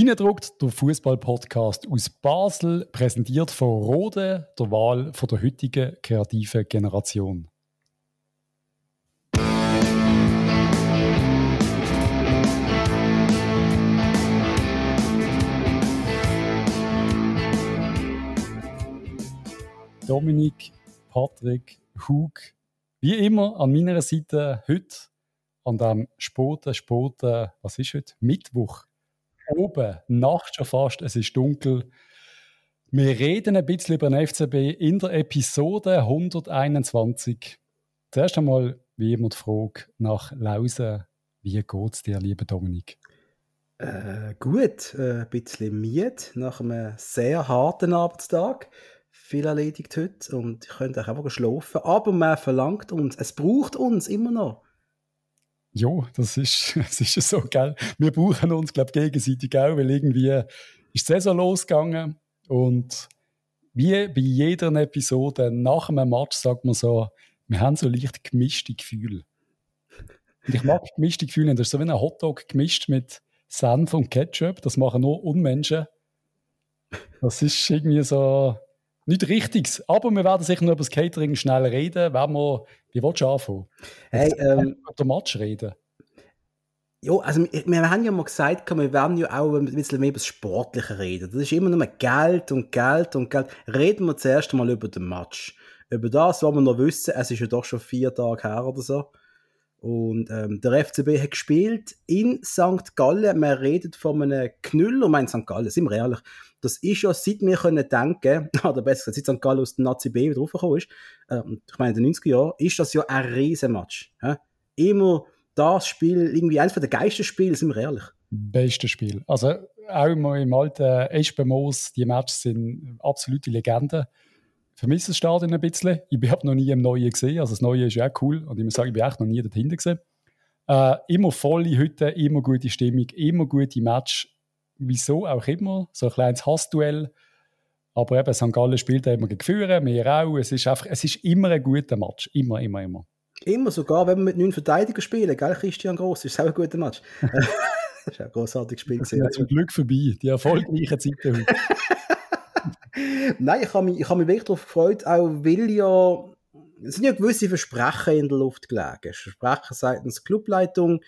Innendruckt der Fußball-Podcast aus Basel, präsentiert von Rode, der Wahl von der heutigen kreativen Generation. Dominik, Patrick, Hug, wie immer an meiner Seite heute an dem späten, späten, was ist heute? Mittwoch. Oben, Nacht schon fast, es ist dunkel. Wir reden ein bisschen über den FCB in der Episode 121. Zuerst einmal, wie immer, die Frage nach Lausen. Wie geht es dir, lieber Dominik? Äh, gut, äh, ein bisschen müde nach einem sehr harten Arbeitstag viel erledigt heute und ich könnte auch einfach schlafen. Aber man verlangt uns, es braucht uns immer noch. Ja, das ist, das ist so, gell? Wir brauchen uns, glaube ich, gegenseitig auch, weil irgendwie ist die Saison losgegangen und wie bei jeder Episode nach einem Match sagt man so, wir haben so leicht gemischte Gefühle. Und ich mag gemischte Gefühle, das ist so wie ein Hotdog gemischt mit Senf und Ketchup, das machen nur Unmenschen. Das ist irgendwie so, nicht Richtiges, aber wir werden sicher noch über das Catering schnell reden. Wenn wir, wie willst du anfangen? Hey, ähm, über den Match reden. Ja, also wir, wir, haben ja mal gesagt, wir werden ja auch ein bisschen mehr über das Sportliche reden. Das ist immer nur Geld und Geld und Geld. Reden wir zuerst mal über den Match. Über das, was wir noch wissen. Es ist ja doch schon vier Tage her oder so. Und ähm, der FCB hat gespielt in St. Gallen. Man redet von einem Knüller, mein St. Gallen, sind wir ehrlich. Das ist ja, seit wir können denken, oder besser gesagt, seit St. Gallen aus dem Nazi B wieder raufgekommen ist, äh, ich meine in den 90er Jahren, ist das ja ein Riesenmatch. Ja? Immer das Spiel, irgendwie eines der geilsten Spiele, sind wir ehrlich. Beste Spiel. Also auch mal im alten Espenmoos, die Matches sind absolute Legenden vermisse das Stadion ein bisschen. Ich habe noch nie im Neuen gesehen. Also das Neue ist ja auch cool. Und ich muss sagen, ich bin echt noch nie dort hinten gesehen. Äh, immer volle Hütte, immer gute Stimmung, immer gute Match. Wieso auch immer. So ein kleines Hassduell. Aber eben, St. Gallen spielt da immer gegen Führer, wir auch. Es ist, einfach, es ist immer ein guter Match. Immer, immer, immer. Immer, sogar wenn wir mit neun Verteidigern spielen, gell, Christian Gross, ist auch ein guter Match. das ist ein großartiges Spiel. Das ist zum Glück vorbei, die erfolgreichen Zeiten heute. Nein, ich habe mich, ich mich wirklich darauf gefreut, auch weil ja, es sind ja gewisse Versprechen in der Luft gelegen. Versprechen seitens Clubleitung,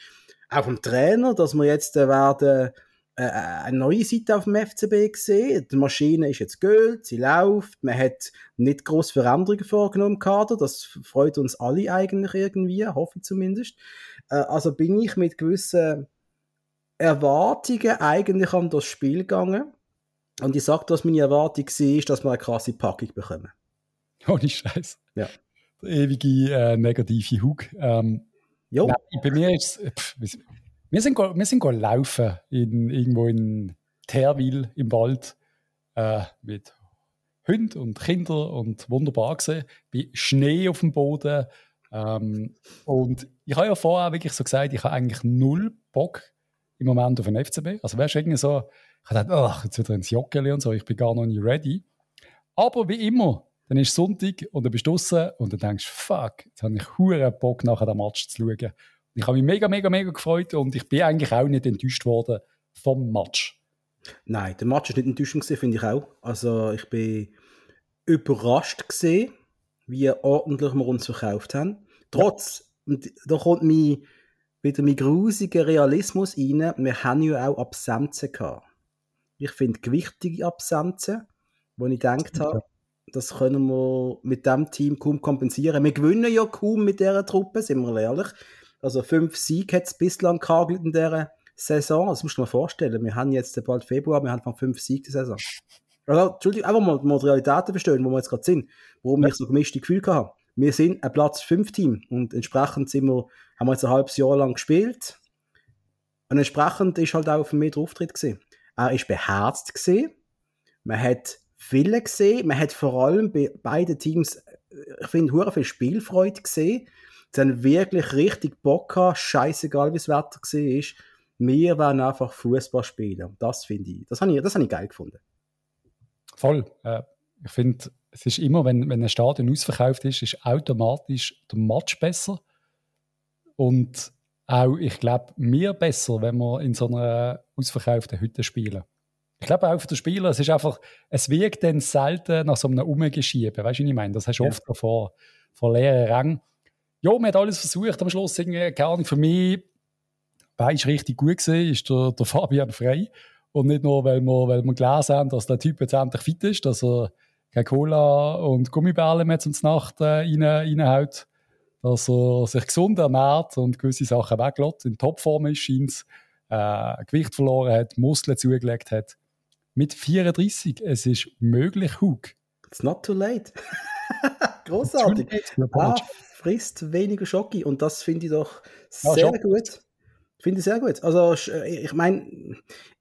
auch vom Trainer, dass wir jetzt äh, werden äh, eine neue Seite auf dem FCB sehen. Die Maschine ist jetzt Geld, sie läuft, man hat nicht groß Veränderungen vorgenommen im Kader, das freut uns alle eigentlich irgendwie, hoffe ich zumindest. Äh, also bin ich mit gewissen Erwartungen eigentlich an das Spiel gegangen und ich sage, dass meine Erwartung war, dass wir eine krasse Packung bekommen. Ohne Scheiß. Ja. Der ewige äh, negative Hug. Ähm, jo. Nein, bei mir ist pff, wir sind, wir sind laufen in, irgendwo in Terwil im Wald äh, mit Hund und Kinder und wunderbar gesehen. Bei Schnee auf dem Boden. Ähm, und ich habe ja vorher wirklich so gesagt, ich habe eigentlich null Bock im Moment auf den FCB. Also wärst irgendwie so, ich gedacht, ach, jetzt wieder ins Joggeli und so, ich bin gar noch nicht ready. Aber wie immer, dann ist Sonntag und dann bist du draußen und dann denkst du, fuck, jetzt habe ich hure Bock nachher den Match zu schauen. Ich habe mich mega, mega, mega gefreut und ich bin eigentlich auch nicht enttäuscht worden vom Match. Nein, der Match ist nicht enttäuschend finde ich auch. Also ich bin überrascht gesehen, wie ordentlich wir uns verkauft haben. Trotz, und da kommt mein, wieder mein grusiger Realismus rein, wir haben ja auch Absenzen gehabt. Ich finde gewichtige Absenzen, wo ich gedacht habe, das können wir mit dem Team kaum kompensieren. Wir gewinnen ja kaum mit dieser Truppe, sind wir ehrlich. Also fünf Siege hat es bislang gehabt in dieser Saison. Das musst du dir mal vorstellen. Wir haben jetzt bald Februar, wir haben von fünf Siege die Saison. Also, Entschuldigung, einfach mal, mal die Realitäten verstehen, wo wir jetzt gerade sind. Warum ja. ich so gemischte Gefühle habe. Wir sind ein Platz 5 Team und entsprechend sind wir, haben wir jetzt ein halbes Jahr lang gespielt. Und entsprechend ist halt auch für mich der Auftritt gesehen. Er ist beherzt gesehen. Man hat viele gesehen. Man hat vor allem bei beiden Teams, ich finde, hure viel Spielfreude gesehen. Sie haben wirklich richtig Bock gehabt, scheißegal wie das Wetter war. Wir werden einfach Fußball spielen. Das finde ich, das habe ich, das habe ich geil gefunden. Voll. Äh, ich finde, es ist immer, wenn, wenn ein Stadion ausverkauft ist, ist automatisch der Match besser. Und auch, ich glaube, mir besser, wenn wir in so einer ausverkauften Hütte spielen. Ich glaube auch für den Spieler, es ist einfach, es wirkt dann selten nach so einem Umgeschieben. Weißt du, was ich meine? Das hast du ja. oft vor, vor leeren Rängen. Ja, man hat alles versucht am Schluss. Irgendwie, keine Ahnung, für mich, weißt richtig gut gesehen, ist der, der Fabian Frei. Und nicht nur, weil wir, weil wir gelesen haben, dass der Typ jetzt endlich fit ist, dass er keine Cola und Gummibärle mehr zum Nacht äh, rein, reinhaut, dass er sich gesund ernährt und gewisse Sachen weglässt, in Topform ist, scheint äh, Gewicht verloren hat, Muskeln zugelegt hat. Mit 34, es ist möglich, Hug. It's not too late. Großartig. Ah, frisst weniger Schocke und das finde ich doch sehr ja, gut. Finde ich sehr gut. Also, ich meine,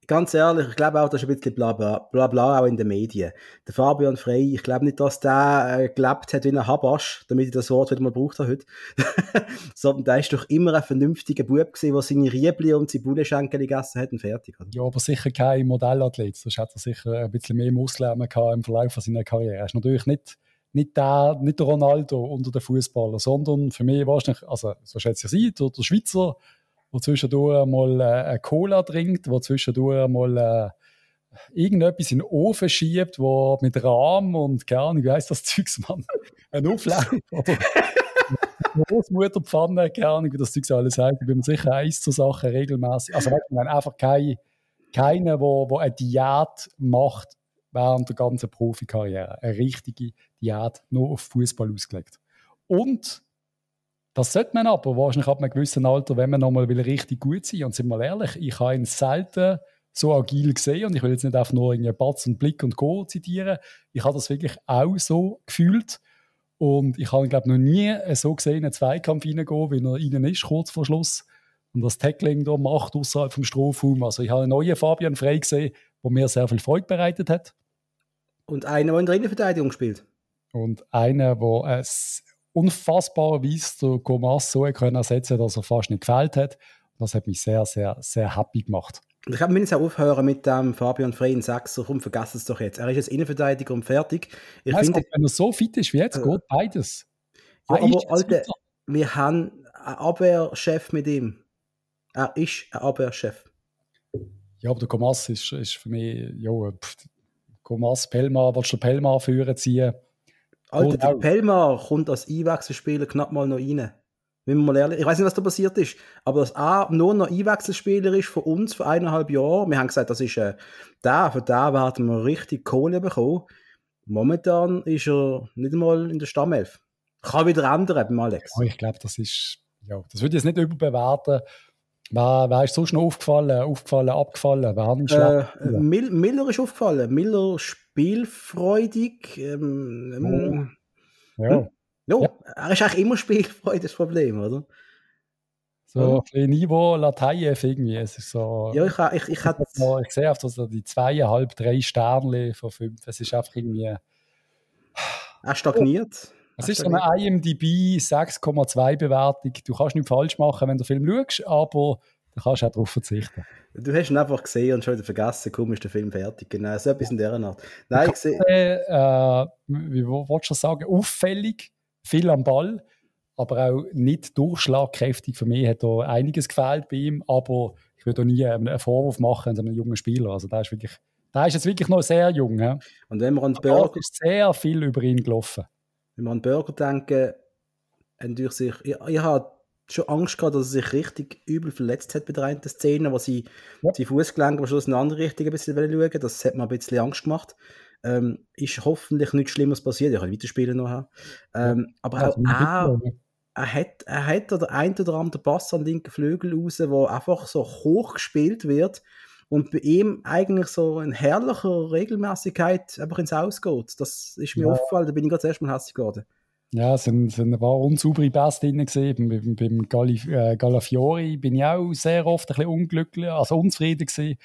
ganz ehrlich, ich glaube auch, das ist ein bisschen bla bla, bla, bla auch in den Medien. Der Fabian Frey, ich glaube nicht, dass der äh, gelebt hat wie ein Habasch, damit ich das Wort wieder mal braucht habe heute. Sondern der ist doch immer ein vernünftiger Bub gewesen, der seine Riebli und seine Bullenschenkel gegessen hat und fertig. Oder? Ja, aber sicher kein Modellathlet. Das hat er sicher ein bisschen mehr Muskeln im Verlauf seiner Karriere. Er ist natürlich nicht nicht der, nicht der Ronaldo unter den Fußballern, sondern für mich wahrscheinlich, also so schätze ich sie, der, der Schweizer wo zwischendurch mal äh, eine Cola trinkt, wo zwischendurch mal äh, irgendetwas in den Ofen schiebt, wo mit Rahm und keine Ahnung, wie heißt das Zeugs, Mann? Ein Auflauf oder Großmutterpfanne, keine Ahnung, wie das Zeug alles heißt. Ich bin mir sicher eins zur Sache regelmäßig. Also, ich meine, einfach kein, keiner, wo, wo eine Diät macht während der ganzen Profikarriere. Eine richtige Diät, nur auf Fußball ausgelegt. Und das sollte man aber wahrscheinlich ab einem gewissen Alter, wenn man nochmal richtig gut sein will. Und sind wir ehrlich, ich habe ihn selten so agil gesehen und ich will jetzt nicht einfach nur irgendwie Batz und Blick und Go zitieren. Ich habe das wirklich auch so gefühlt. Und ich habe ihn, glaube ich, noch nie so gesehen, in einen Zweikampf reingehen, wie er innen ist, kurz vor Schluss. Und das Tackling da macht außerhalb vom Strafraum. Also ich habe einen neuen Fabian Frey gesehen, der mir sehr viel Freude bereitet hat. Und einer, der in der Innenverteidigung spielt. Und einer, der es unfassbarerweise der Gomas so können ersetzen dass er fast nicht gefällt hat. Das hat mich sehr, sehr, sehr happy gemacht. Ich glaube, wir müssen auch aufhören mit dem Fabian Frey in Sechser. Komm, vergesst es doch jetzt. Er ist jetzt Innenverteidiger und fertig. Ich ja, finde, wenn er so fit ist wie jetzt, äh, geht beides. Ja, er aber Alter, wir haben einen Abwehrchef mit ihm. Er ist ein Abwehrchef. Ja, aber der Gomas ist, ist für mich, ja, Gomas, Pelma, willst du Pelma führen ziehen? Alter, der Pelmar kommt als Einwechselspieler knapp mal noch rein. Wenn man mal ehrlich, ich weiß nicht, was da passiert ist, aber dass er nur noch Einwechselspieler ist von uns vor eineinhalb Jahren, wir haben gesagt, das ist äh, der, von der werden wir richtig Kohle bekommen. Momentan ist er nicht einmal in der Stammelf. Kann wieder ändern beim Alex. Ja, ich glaube, das ist, ja, das würde ich jetzt nicht überbewerten. Wer, wer ist so schnell aufgefallen, aufgefallen, abgefallen? Wer hat äh, Miller ist aufgefallen. Miller spielfreudig. Ähm, ähm, ja. Hm? No, ja. Er ist eigentlich immer spielfreudig, das Problem, oder? So ja. ein Niveau Lateif irgendwie. Es ist so, ja, ich, ich, ich, ich, ich sehe einfach so die zweieinhalb, drei Sterne von fünf. Es ist einfach irgendwie. Er stagniert. Es ist so eine IMDb 6,2 Bewertung. Du kannst nicht falsch machen, wenn du den Film schaust, aber du kannst auch darauf verzichten. Du hast ihn einfach gesehen und schon wieder vergessen, komm, ist der Film fertig. Genau, so etwas in dieser Art. Nein, ich sehe. Äh, wie wolltest du sagen? Auffällig, viel am Ball, aber auch nicht durchschlagkräftig. Für mich hat da einiges gefehlt bei ihm, aber ich würde auch nie einen Vorwurf machen an einem jungen Spieler. Also, der ist wirklich. Der ist jetzt wirklich noch sehr jung. Ja? Und wenn man an Burger... ist sehr viel über ihn gelaufen wenn wir an Burger denken, durch sich, ich, ich habe schon Angst gehabt, dass er sich richtig übel verletzt hat bei der einen Szene, wo sie ja. die Fußgelenke schon in eine andere Richtung ein bisschen schauen Das hat mir ein bisschen Angst gemacht. Ähm, ist hoffentlich nichts Schlimmes passiert. Ich kann weiterspielen noch. Ähm, ja. Aber auch er, er, hat, er hat der ein oder andere Pass an den linken Flügel raus, wo einfach so hoch gespielt wird und bei ihm eigentlich so in herrlicher Regelmäßigkeit einfach ins Haus geht. Das ist mir ja. aufgefallen, da bin ich gerade erst mal hässlich geworden. Ja, es sind, sind ein paar unsaubere Pässe drin gesehen. Beim, beim Galli, äh, Galafiori bin ich auch sehr oft ein bisschen unglücklich, also unzufrieden gewesen.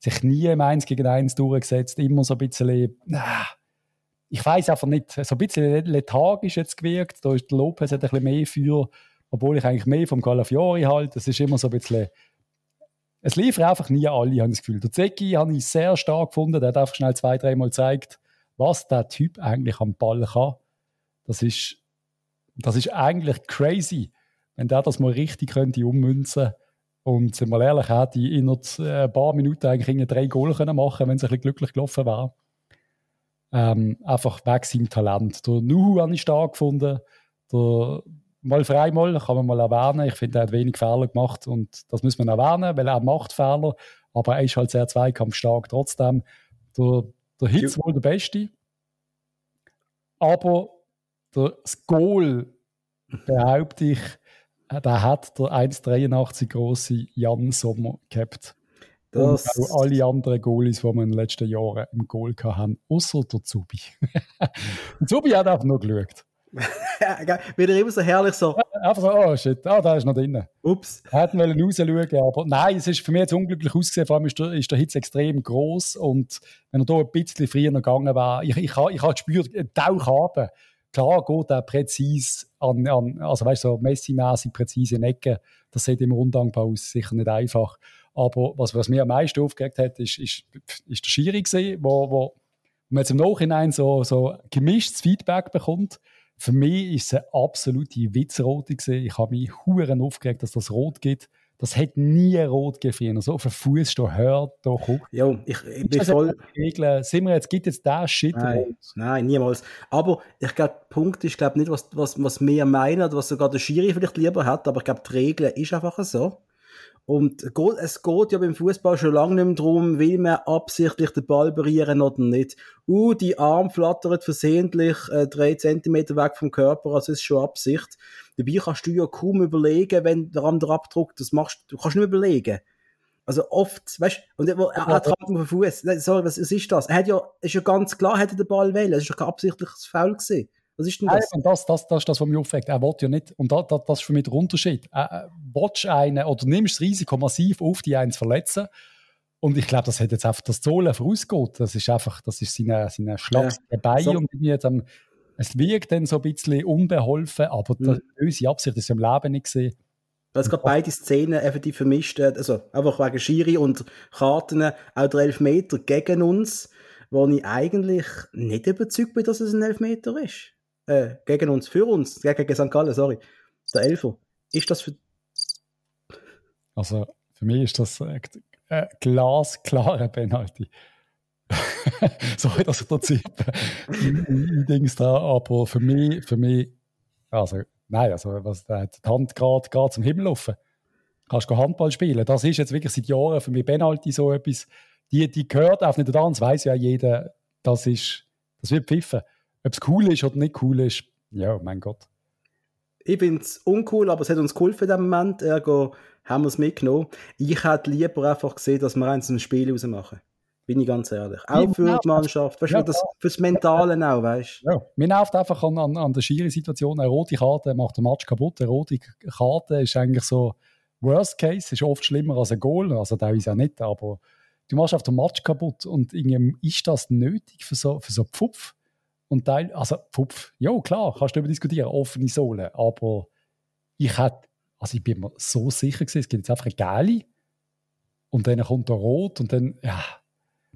Sich nie im 1 gegen 1 durchgesetzt, immer so ein bisschen, äh, ich weiß einfach nicht, so ein bisschen lethargisch jetzt gewirkt. Da ist Lopez ein bisschen mehr für, obwohl ich eigentlich mehr vom Galafiori halte. Das ist immer so ein bisschen es liefern einfach nie alle, habe ich das Gefühl. Der Zecki habe ich sehr stark gefunden. Der hat einfach schnell zwei, dreimal gezeigt, was der Typ eigentlich am Ball kann. Das ist, das ist eigentlich crazy. wenn der das mal richtig könnte ummünzen und sind wir ehrlich, hätte ich in ein paar Minuten eigentlich drei Goal können machen wenn es ein bisschen glücklich gelaufen wäre. Ähm, einfach weg seinem Talent. Der Nuhu habe ich stark gefunden. Der mal frei mal, kann man mal erwähnen. Ich finde, er hat wenig Fehler gemacht und das muss man erwähnen, weil er macht Fehler, aber er ist halt sehr zweikampfstark trotzdem. Der, der Hitz wohl der Beste. Aber das Goal, behaupte ich, der hat der 1,83 große Jan Sommer gehabt. Das und auch alle anderen Goalies, die wir in den letzten Jahren im Goal hatten, außer der Zubi. Zubi hat einfach nur geschaut. Wieder immer so herrlich so. Einfach so, oh shit, ah, da ist noch drin. Ups. Hätten wollen rausschauen, aber nein, es ist für mich jetzt unglücklich ausgesehen. Vor allem ist der, ist der Hitze extrem groß und wenn er da ein bisschen früher gegangen wäre, ich, ich, ich, ich habe gespürt, Tauch haben. Klar geht er präzise an, an also weißt du, so Messi-mäßig präzise Ecken. Das sieht im Rundgang aus, sicher nicht einfach. Aber was, was mir am meisten aufgeregt hat, ist, ist, ist der Schiri gewesen, wo, wo man jetzt im Nachhinein so, so gemischtes Feedback bekommt für mich ist es eine absolute Witzrote gewesen. Ich habe mich huren aufgeregt, dass das rot gibt. Das hat nie rot gegeben. So auf den Fuß stehen, hört, da guckt. Ja, ich, ich bin voll. Regeln. Sind wir jetzt, gibt jetzt da Shit nein? Nein, niemals. Aber ich glaube, der Punkt ist, glaube nicht, was, was, was wir meinen, oder was sogar der Schiri vielleicht lieber hat, aber ich glaube, die Regel ist einfach so. Und es geht ja beim Fußball schon lange nicht mehr darum, will man absichtlich den Ball berühren oder nicht. Uh, die Arm flattert versehentlich äh, drei Zentimeter weg vom Körper, also ist schon Absicht. Dabei kannst du ja kaum überlegen, wenn der andere abdruckt, das machst du, kannst nicht überlegen. Also oft, weißt du, und er, er hat auf den Fuß. Sorry, was, was ist das? Er hat ja, ist ja ganz klar, hätte den Ball wählen. Es ist ja kein absichtliches Foul gewesen. Was ist denn das? Nein, das, das, das ist das, was mich aufregt. Er will ja nicht, und das, das, das ist für mich der Unterschied. Er willst einen, oder nimmst das Risiko massiv auf, die einen zu verletzen. Und ich glaube, das hat jetzt einfach das Zolen vorausgeht. Das ist einfach, das ist seine, seine Schlag ja. dabei so. und irgendwie dann, es wirkt dann so ein bisschen unbeholfen, aber mhm. unsere Absicht ist im Leben nicht gesehen. Weil es gerade beide Szenen effektiv vermischt, also einfach wegen Schiri und Karten, auch der Elfmeter gegen uns, wo ich eigentlich nicht überzeugt bin, dass es ein Elfmeter ist äh, gegen uns, für uns, gegen St. Gallen, sorry, der Elfer. Ist das für. Also, für mich ist das äh, äh, glasklare Penalty. sorry, dass ich da zippe. Dings da, aber für mich, für mich, also, nein, also, was, hat die Hand gerade zum Himmel laufen. Kannst du Handball spielen. Das ist jetzt wirklich seit Jahren für mich Penalty so etwas. Die, die gehört auf nicht an, das weiß ja jeder, das ist, das wird pfiffen. Ob es cool ist oder nicht cool ist, ja, mein Gott. Ich finde es uncool, aber es hat uns geholfen in dem Moment. Ergo haben wir es mitgenommen. Ich hätte lieber einfach gesehen, dass wir eins ein Spiel rausmachen. Bin ich ganz ehrlich. Auch für die Mannschaft. Weißt du, ja, das, fürs Mentale auch, weißt du? Ja. Mir nervt einfach an, an, an der Schiri-Situation. Eine rote Karte macht den Match kaputt. Eine rote Karte ist eigentlich so Worst Case, ist oft schlimmer als ein Goal. Also teilweise auch nicht, aber du machst auf den Match kaputt und irgendwie ist das nötig für so, für so Pfupf? Und Teil, also Pfupf, ja klar, kannst du darüber diskutieren, offene Sohle, aber ich hätte, also ich bin mir so sicher gewesen, es gibt jetzt einfach eine geile und dann kommt der Rot und dann, ja,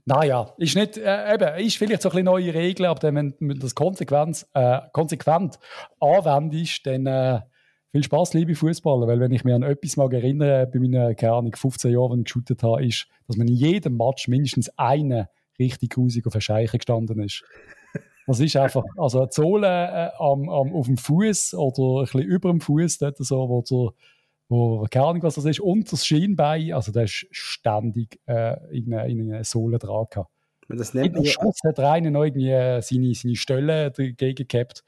naja, ist nicht, äh, eben, ist vielleicht so ein bisschen neue Regeln, aber dann, wenn du das konsequent, äh, konsequent anwendest, dann äh, viel Spaß, liebe Fußballer, weil wenn ich mir an etwas mal erinnere, bei meinen, keine Ahnung, 15 Jahren, wenn ich geshootet habe, ist, dass man in jedem Match mindestens eine richtig grusig auf der Scheiche gestanden ist. Das ist einfach, also eine Sohle äh, am, am, auf dem Fuß oder ein bisschen über dem Fuß, dort so, wo, so, wo keine Ahnung, was das ist, und das Schienbein, also der ist ständig äh, in, eine, in eine Sohle dran gehabt. Das nennt in Schuss hat er einen noch irgendwie äh, seine, seine Stelle dagegen gehabt.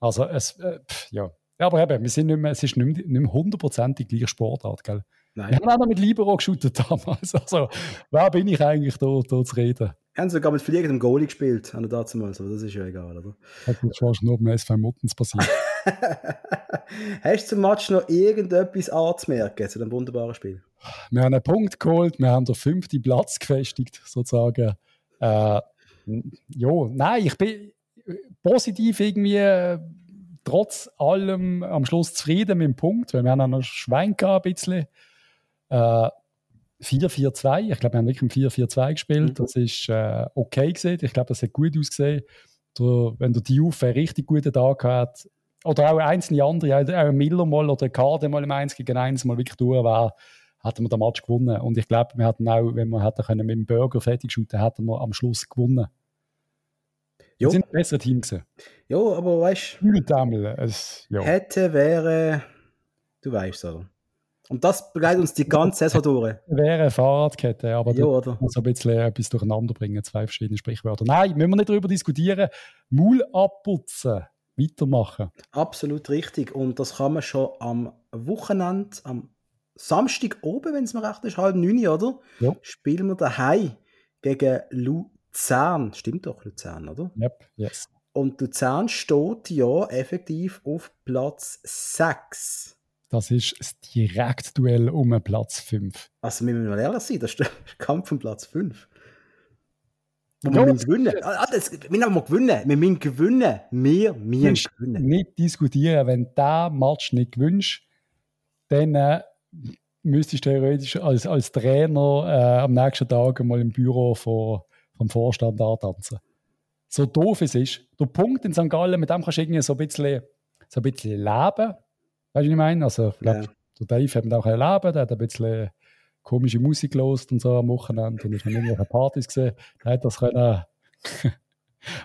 Also, es, äh, pff, ja. Aber eben, wir sind nicht mehr, es ist nicht mehr hundertprozentig gleich Sportart, gell? Nein. Wir haben auch noch mit Libero geshootet damals. Also, wer bin ich eigentlich da, da zu reden? haben sogar mit fliegendem Goalie gespielt, an der damals, aber das ist ja egal, oder? Hat jetzt fast nur beim SV Muttens passiert. Hast du zum Match noch irgendetwas anzumerken zu dem wunderbaren Spiel? Wir haben einen Punkt geholt, wir haben den fünften Platz gefestigt, sozusagen. Äh, ja, nein, ich bin positiv irgendwie trotz allem am Schluss zufrieden mit dem Punkt, weil wir haben auch noch Schwein gehabt, ein bisschen. Äh, 4-4-2. Ich glaube, wir haben wirklich im 4-4-2 gespielt. Mhm. Das ist äh, okay gesehen. Ich glaube, das hat gut ausgesehen. Der, wenn der Diouf einen richtig guten Tag hat, oder auch einzelne andere, auch Miller mal oder Kade mal im 1 gegen 1 mal wirklich durch wäre, hätten wir den Match gewonnen. Und ich glaube, wir hätten auch, wenn wir hätten können mit dem Burger fertig shooten, hätten wir am Schluss gewonnen. Jo. Wir sind ein besseres Team gewesen. Ja, aber weißt du. Hätte, wäre, du weißt oder? Und das begleitet uns die ganze Saison durch. Wäre eine Fahrradkette, aber ja, oder? muss ein bisschen etwas durcheinander bringen, zwei verschiedene Sprichwörter. Nein, müssen wir nicht darüber diskutieren. Maul abputzen, weitermachen. Absolut richtig. Und das kann man schon am Wochenende, am Samstag oben, wenn es mir recht ist, halb neun, oder? Ja. Spielen wir daheim gegen Luzern. Stimmt doch, Luzern, oder? Yep, yes. Und Luzern steht ja effektiv auf Platz 6. Das ist das Direktduell um Platz 5. Also, wir müssen mal ehrlich sein, das ist der Kampf um Platz 5. Und wir müssen gewinnen. Ah, das, wir müssen gewinnen. Wir müssen gewinnen. Wir müssen gewinnen. Nicht diskutieren. Wenn du diesen Match nicht gewinnst, dann äh, müsstest du theoretisch als, als Trainer äh, am nächsten Tag mal im Büro vor, vom Vorstand antanzen. So doof es ist. Der Punkt in St. Gallen, mit dem kannst du irgendwie so ein bisschen, so ein bisschen leben. Weißt du, was ich meine? Also, ich glaube, ja. der Dave hat auch erlebt, der hat ein bisschen komische Musik gelost und so am Wochenende und ist noch irgendwelche Partys gesehen. Der hat das können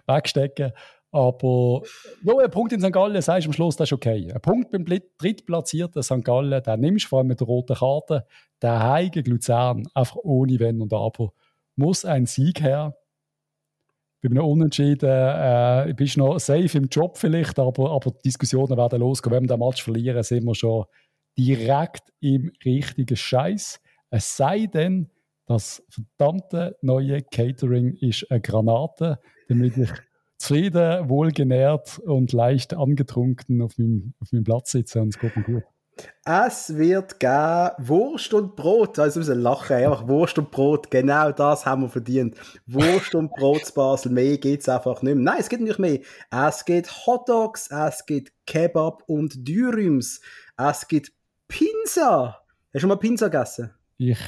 wegstecken aber ja, ein Punkt in St. Gallen, sagst du am Schluss, das ist okay. Ein Punkt beim drittplatzierten St. Gallen, den nimmst du vor allem mit der roten Karte. Der Heige Luzern, einfach ohne Wenn und Aber, muss ein Sieg her. Bei einem Unentschieden äh, bist du noch safe im Job vielleicht, aber, aber die Diskussionen werden losgehen. Wenn wir den Match verlieren, sind wir schon direkt im richtigen Scheiß. Es sei denn, das verdammte neue Catering ist eine Granate, damit ich zufrieden, wohlgenährt und leicht angetrunken auf meinem, auf meinem Platz sitze und es geht mir gut. Es wird geben Wurst und Brot. Also müssen lachen, einfach Wurst und Brot. Genau das haben wir verdient. Wurst und Brot zu Basel. Mehr geht es einfach nicht mehr. Nein, es gibt nicht mehr. Es gibt Hotdogs, es gibt Kebab und Dürüms. Es gibt Pizza. Hast du schon mal Pizza gegessen? Ich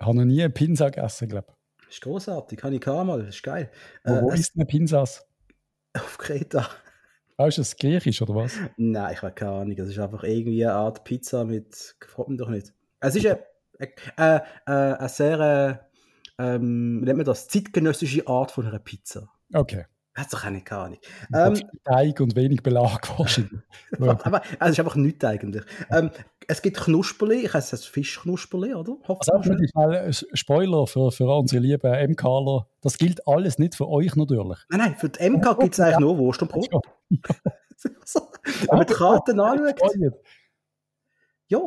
habe noch nie eine Pizza gegessen, glaube ich. Das ist großartig, kann ich kaum mal, das ist geil. Wo, äh, wo ist eine Pizzas? Auf Kreta. Ah, ist das griechisch oder was? Nein, ich habe keine Ahnung. Es ist einfach irgendwie eine Art Pizza mit. Gefällt mir doch nicht. Es ist eine, eine, eine, eine sehr, ähm, nennt man das, zeitgenössische Art von einer Pizza. Okay. Hat doch keine Ahnung. Ähm, Teig und wenig Belag wahrscheinlich. aber also es ist einfach nichts eigentlich. Ähm, es gibt Knusperli, ich heiße es Fischknusperli, oder? Also auch mal Spoiler für, für unsere lieben MKler. Das gilt alles nicht für euch natürlich. Nein, nein, für die MK gibt es eigentlich nur Wurst und Brot. Wenn man die Karten anschaut. Ja,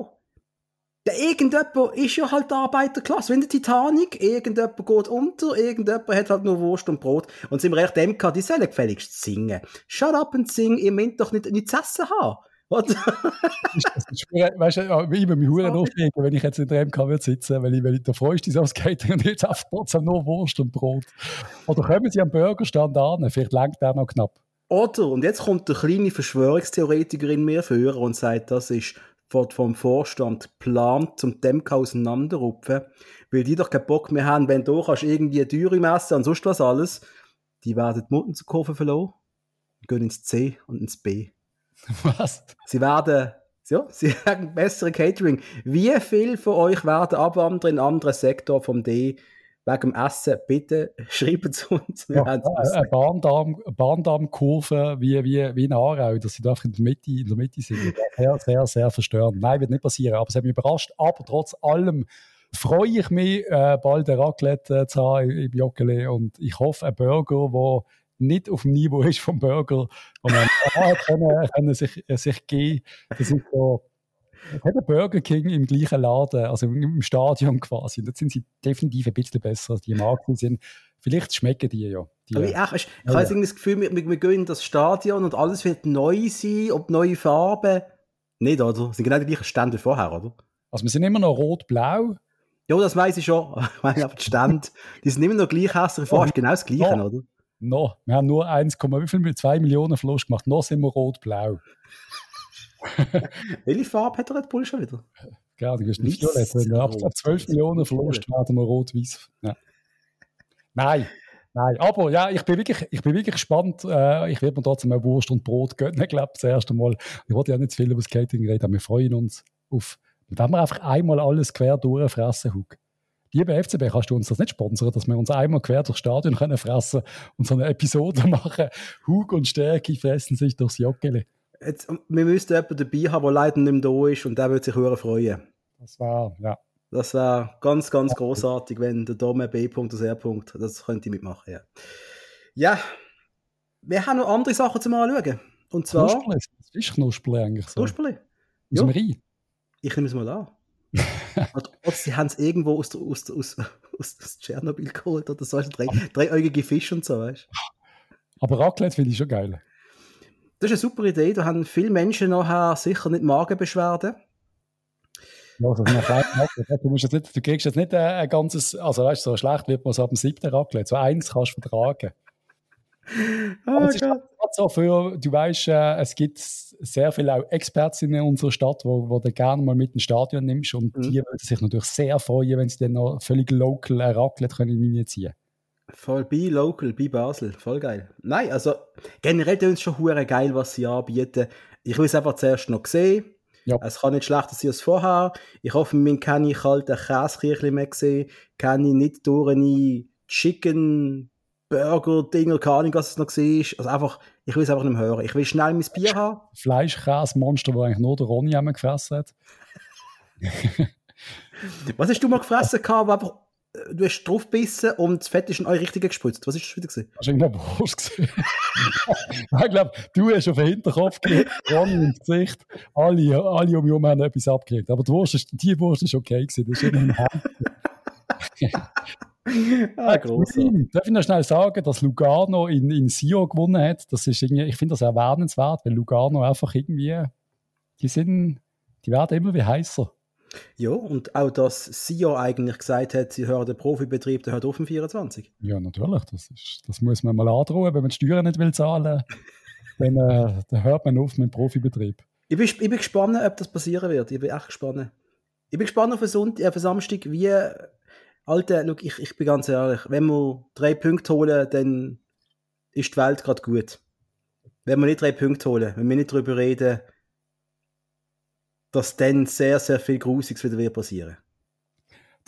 ja, irgendjemand ist ja halt Arbeiterklasse. Wenn der Titanic, irgendjemand geht unter, irgendjemand hat halt nur Wurst und Brot. Und sind wir echt MK, die sollen gefälligst singen. Shut up and sing, ihr müsst doch nicht nichts zu essen haben. Weißt du, ich würde mich Huren aufregen, wenn ich jetzt in der MK würde sitzen, weil ich, weil ich der Freude so Skater und jetzt einfach trotzdem nur Wurst und Brot. Oder kommen sie am Burgerstand an, vielleicht lenkt der noch knapp. Oder, und jetzt kommt der kleine Verschwörungstheoretiker in mir führen und sagt, das ist vom Vorstand plant, zum Demka auseinanderrupfen, weil die doch keinen Bock mehr haben, wenn du kannst irgendwie Dürre messen und sonst was alles, die werden die Mutten zu kaufen verloren, gehen ins C und ins B. Was? Sie werden, ja, sie haben bessere Catering. Wie viel von euch werden abwandern in anderen Sektor vom D wegen dem Essen, bitte schreiben Sie uns. Wir ja, eine Bahndarm, Bahndarmkurve wie, wie, wie in Aarau, dass sie da in der Mitte, in der Mitte sind. Sehr, sehr, sehr verstörend. Nein, wird nicht passieren, aber es hat mich überrascht. Aber trotz allem freue ich mich, äh, bald ein Raclette äh, zu haben im Joggeli und ich hoffe, ein Burger, der nicht auf dem Niveau ist vom Burger, wo man können, können sich, äh, sich geben. Das ist so es hat ein Burger King im gleichen Laden, also im Stadion quasi. Und da sind sie definitiv ein bisschen besser, als die Marken sind. Vielleicht schmecken die ja. Die, Aber ich, ich, ich habe das Gefühl, wir, wir, gehen in das Stadion und alles wird neu sein, ob neue Farben. Nicht, oder? Das sind genau die gleichen Stände wie vorher, oder? Also wir sind immer noch rot-blau. Ja, das weiß ich schon. Ich meine, aber die Stände, die sind immer noch gleich hässlich vorher. genau das Gleiche, no. oder? No. Wir haben nur 1,2 Millionen Verlust gemacht. Noch sind wir rot-blau. Welche Farbe hat der Red Bull schon wieder? Ja, du bist nicht violett. Wenn wir ab, ab 12 Millionen Verlust werden wir rot-weiß. Ja. Nein. Nein, aber ja, ich bin wirklich, ich bin wirklich gespannt. Äh, ich werde mir trotzdem mal Wurst und Brot gönnen, glaube ich, das erste Mal. Ich wollte ja nicht zu viel über das Catering reden, aber wir freuen uns auf, wenn wir einfach einmal alles quer durchfressen, Hug. Lieber FCB, kannst du uns das nicht sponsern, dass wir uns einmal quer durchs Stadion können fressen und so eine Episode machen? Hug und Stärke fressen sich durchs Joggeli. Jetzt, wir müssten jemanden dabei haben, der leider nicht mehr da ist und der würde sich höher freuen. Das war, ja. Das wäre ganz, ganz großartig, wenn der Dome B. und R. Das könnte ich mitmachen, ja. Ja, wir haben noch andere Sachen zum Anschauen. Und zwar. Knusperle, was ist Knusperle eigentlich so? Knusperle? Ja. Rein? Ich nehme es mal an. Oder sie haben es irgendwo aus, der, aus, aus, aus, Tschernobyl geholt oder so, weißt, drei, dreieugige Fisch und so, weißt Aber Raclette finde ich schon geil. Das ist eine super Idee. Da haben viele Menschen nachher sicher nicht Magenbeschwerden. Ja, also du, musst jetzt nicht, du kriegst jetzt nicht ein ganzes, also weißt du, so schlecht wird man es ab dem siebten Raclette. So eins kannst du vertragen. Aber es ist halt so für, du weißt, äh, es gibt sehr viele auch Experten in unserer Stadt, wo, wo du gerne mal mit ins Stadion nimmst und mhm. die würden sich natürlich sehr freuen, wenn sie dann noch völlig local ein Raclette können reinziehen Voll bei Local, bei Basel, voll geil. Nein, also generell ist es schon hure geil, was sie anbieten. Ich will es einfach zuerst noch sehen ja. Es kann nicht schlechter sein als vorher. Ich hoffe, man kann ich halt ein Käsekirchli mehr sehen, kann ich nicht durch eine Chicken Burger Dinger, keine Ahnung, was es noch war. Also einfach, ich will es einfach nicht mehr hören. Ich will schnell mein Bier haben. Fleischkäse-Monster, wo eigentlich nur der Ronny einmal gefressen hat. was hast du mal gefressen gehabt, wo einfach du hast draufgebissen und das Fett ist in eure Richtige gespritzt. Was ist das wieder gesehen? Hast du irgendeine Wurst gesehen? ich glaube, du hast auf den Hinterkopf gelegt, Ronny ins Gesicht. Alle, alle um mich herum haben etwas abgelegt. Aber die Wurst, ist, die Wurst ist okay gewesen. Das ist ein ah, großartig. Darf ich noch schnell sagen, dass Lugano in, in Sio gewonnen hat? Das ist irgendwie, ich finde das erwähnenswert, weil Lugano einfach irgendwie, die sind, die werden immer wie heißer. Ja, und auch, dass ja eigentlich gesagt hat, sie hört den Profibetrieb, der hört auf im 24. Ja, natürlich. Das, ist, das muss man mal androhen, wenn man die Steuern nicht will zahlen dann, äh, dann hört man auf mit dem Profibetrieb. Ich bin, ich bin gespannt, ob das passieren wird. Ich bin echt gespannt. Ich bin gespannt auf den, Sonntag, auf den Samstag, wie. Alter, look, ich, ich bin ganz ehrlich, wenn wir drei Punkte holen, dann ist die Welt gerade gut. Wenn wir nicht drei Punkte holen, wenn wir nicht darüber reden, dass dann sehr, sehr viel Grusiges wieder wird passieren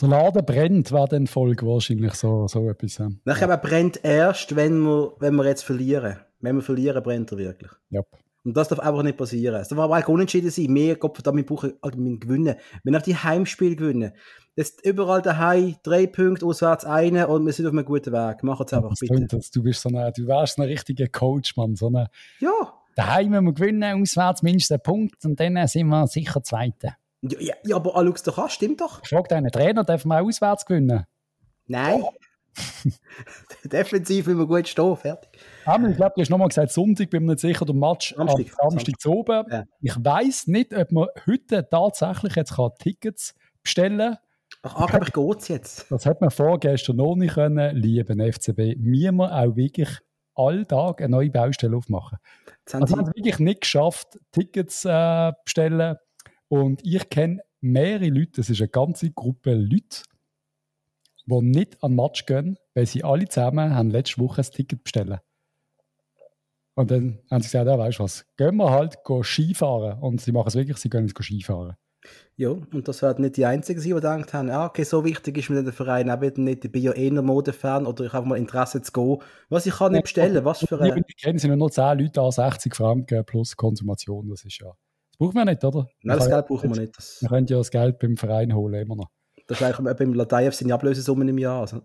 Der Laden brennt, war dann Folge wahrscheinlich so, so etwas. Ja. Nachher brennt erst, wenn wir, wenn wir jetzt verlieren. Wenn wir verlieren, brennt er wirklich. Yep. Und das darf einfach nicht passieren. Es darf aber eigentlich unentschieden sein. Wir, Gott verdammt, wir brauchen also wir gewinnen. Wenn auch die Heimspiele gewinnen. Jetzt überall daheim, drei Punkte, auswärts eine und wir sind auf einem guten Weg. Machen es einfach, ja, bitte. Das, du bist so eine, du wärst ein richtiger Coach, Mann. So eine, ja. Daheim müssen wir gewinnen, auswärts mindestens einen Punkt und dann sind wir sicher Zweite. Ja, ja aber ah, schau doch an, stimmt doch. Ich frage deinen Trainer, dürfen wir auch auswärts gewinnen? Nein. Defensiv immer gut stehen, fertig. Aber ich glaube, du hast nochmal gesagt, Sonntag bin mir nicht sicher, der Match Samstag, am Samstag zu oben. Ja. Ich weiß nicht, ob man heute tatsächlich jetzt kann Tickets bestellen kann. Ach, angeblich geht es jetzt. Das hat man vorgestern noch nicht können. Lieben FCB, müssen wir auch wirklich alltag eine neue Baustelle aufmachen. Jetzt haben also haben wirklich nicht geschafft, Tickets äh, bestellen. Und ich kenne mehrere Leute, das ist eine ganze Gruppe Leute, die nicht an den Match gehen, weil sie alle zusammen haben letzte Woche ein Ticket bestellen. Und dann haben sie gesagt, ja, weißt du was, gehen wir halt Skifahren. Und sie machen es wirklich, sie gehen jetzt Skifahren. Ja, und das werden nicht die Einzigen sein, die gedacht haben, ah, okay, so wichtig ist mir der Verein auch wieder nicht. Ich bin ja eher Modefan oder ich habe mal Interesse zu gehen. Was ich kann nicht bestellen, was für ein... Ich kenne sind nur 10 Leute an, 60 Franken plus Konsumation, das ist ja... Das brauchen wir nicht, oder? Nein, das Geld brauchen wir nicht. Das wir können ja das Geld beim Verein holen, immer noch. Das ist eigentlich beim Latayev sind die Ablösesummen im Jahr. Also.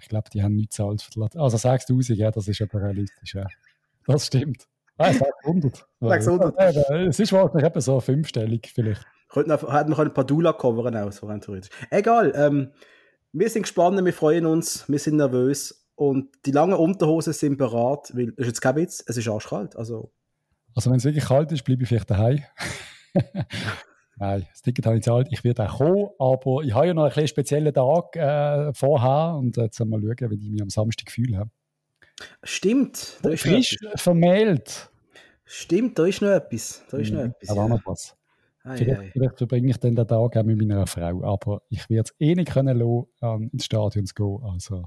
Ich glaube, die haben nichts zahlt für die Also 6000, ja, das ist aber realistisch, ja. Das stimmt. Ah, 600. 600. Es ist wahrscheinlich eben so fünfstellig vielleicht. Könnten, hätten wir ein paar Dula coveren auch, so rein theoretisch. Egal, ähm, wir sind gespannt, wir freuen uns, wir sind nervös und die langen Unterhosen sind bereit, weil, das ist jetzt kein Witz, es ist arschkalt, also... Also wenn es wirklich kalt ist, bleibe ich vielleicht daheim. Nein, das Ticket habe ich gezahlt, ich werde auch kommen, aber ich habe ja noch einen speziellen Tag äh, vorher und jetzt mal schauen, wie ich mich am Samstag Gefühl habe. Stimmt. Da ist frisch vermählt. Stimmt, da ist noch etwas. Da ist noch etwas. Da war noch was. Vielleicht, vielleicht, verbringe ich dann den Tag auch mit meiner Frau, aber ich werde es eh nicht können lassen, ins Stadion zu gehen. Also,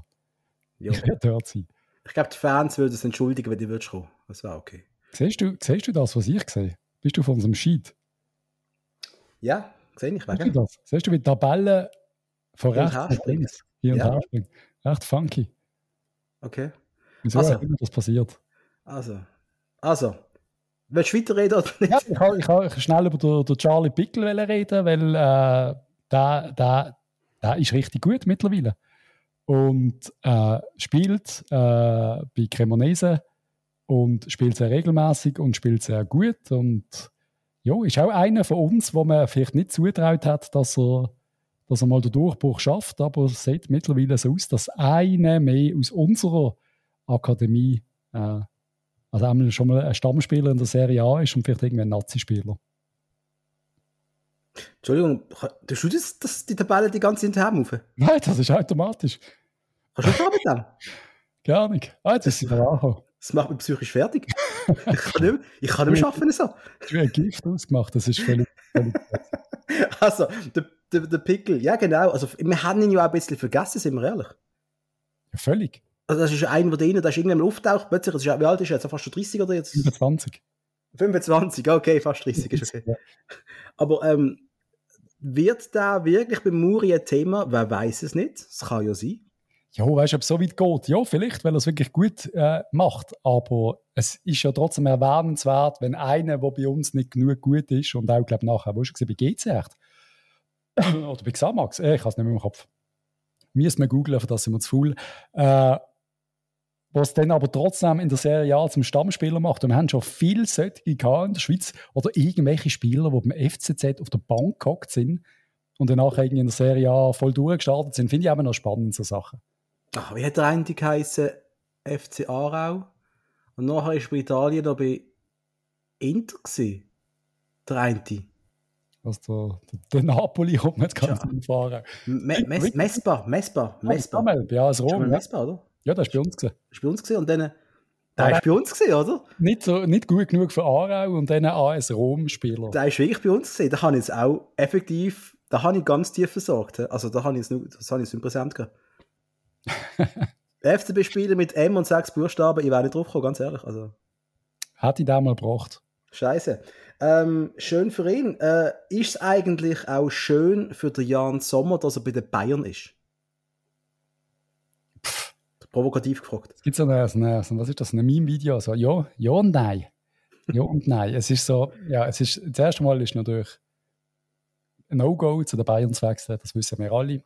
Ja. Ich werde dort sein. Ich glaube, die Fans würden es entschuldigen, wenn die würdest kommen. Das wäre okay. Siehst du, siehst du das, was ich sehe? Bist du von unserem Sheet? Ja, sehe ich. Du das? Siehst du, wie die Tabelle von rechts nach links hier und ja. her springt? Echt funky. Okay. Wieso also, immer das passiert? Also, also, willst du weiterreden oder nicht? Ja, ich kann, ich kann schnell über den, den Charlie Pickel reden, weil äh, der, der, der ist richtig gut mittlerweile. Und äh, spielt äh, bei Cremonese und spielt sehr regelmäßig und spielt sehr gut. Und ja, ist auch einer von uns, wo man vielleicht nicht zutraut hat, dass er, dass er mal den Durchbruch schafft. Aber es sieht mittlerweile so aus, dass einer mehr aus unserer Akademie, äh, also einmal schon mal ein Stammspieler in der Serie A ist und vielleicht irgendwie ein Nazi-Spieler. Entschuldigung, du schüttest das, die Tabelle die ganze Zeit auf? Nein, das ist automatisch. Kannst du mit dem? Gar nicht. Ah, jetzt ist sie angekommen. Das macht mich psychisch fertig. Ich kann nicht mehr, ich kann nicht mehr arbeiten so. Du hast ein Gift ausgemacht, das ist völlig... völlig also, der, der, der Pickel, ja genau. Also, wir haben ihn ja auch ein bisschen vergessen, sind wir ehrlich. Ja, völlig. Also das ist einer von denen, der ist irgendwann auftaucht, plötzlich, das ist, wie alt ist er jetzt? Fast schon 30 oder jetzt? 25. 25, okay, fast 30 ist okay. Aber ähm, wird da wirklich bei Muri ein Thema? Wer weiß es nicht? Das kann ja sein. Ja, weißt du, ob es so weit geht? Ja, vielleicht, weil er es wirklich gut äh, macht. Aber es ist ja trotzdem erwähnenswert, wenn einer, der bei uns nicht genug gut ist und auch, glaube nachher, wo ist er bei GC echt? Oder bei Xamax? Äh, ich habe es nicht mehr im Kopf. Müssen wir googeln, für das sind wir zu faul. Äh, was dann aber trotzdem in der Serie A zum Stammspieler macht. Und wir haben schon viele solche in der Schweiz oder irgendwelche Spieler, die beim FCZ auf der Bank gehockt sind und danach in der Serie A voll durchgestartet sind. Finde ich auch noch spannend, so Sachen. Ach, wie hat der eine geheißen? FC Aarau. Und nachher war bei Italien da bei Inter gewesen. Der eine. Was der, der, Napoli kommt nicht ganz ja. fahren. Me Mes Mespa, Mespa, Mespa. Ja, das Rom. Mespa, oder? Ja, das war bei uns. Das war bei uns gewesen. und dann. Der war bei uns, gewesen, oder? Nicht, so, nicht gut genug für Aarau und dann AS Rom-Spieler. Der ist wirklich bei uns. Gewesen. Da habe ich jetzt auch effektiv, da habe ich ganz tief versorgt. Also da habe ich es das habe ich nicht präsent gehabt. FCB-Spieler mit M und sechs Buchstaben, ich wäre nicht drauf gekommen, ganz ehrlich. Also. Hat ich da mal gebracht. Scheiße. Ähm, schön für ihn. Äh, ist es eigentlich auch schön für den Jan Sommer, dass er bei den Bayern ist? provokativ gefragt. Es gibt so eine, so eine, was ist das, ein Meme-Video, so, ja, ja und nein. Ja und nein. Es ist so, ja, es ist, das erste Mal ist natürlich ein No-Go zu den Bayern zu wechseln, das wissen wir alle.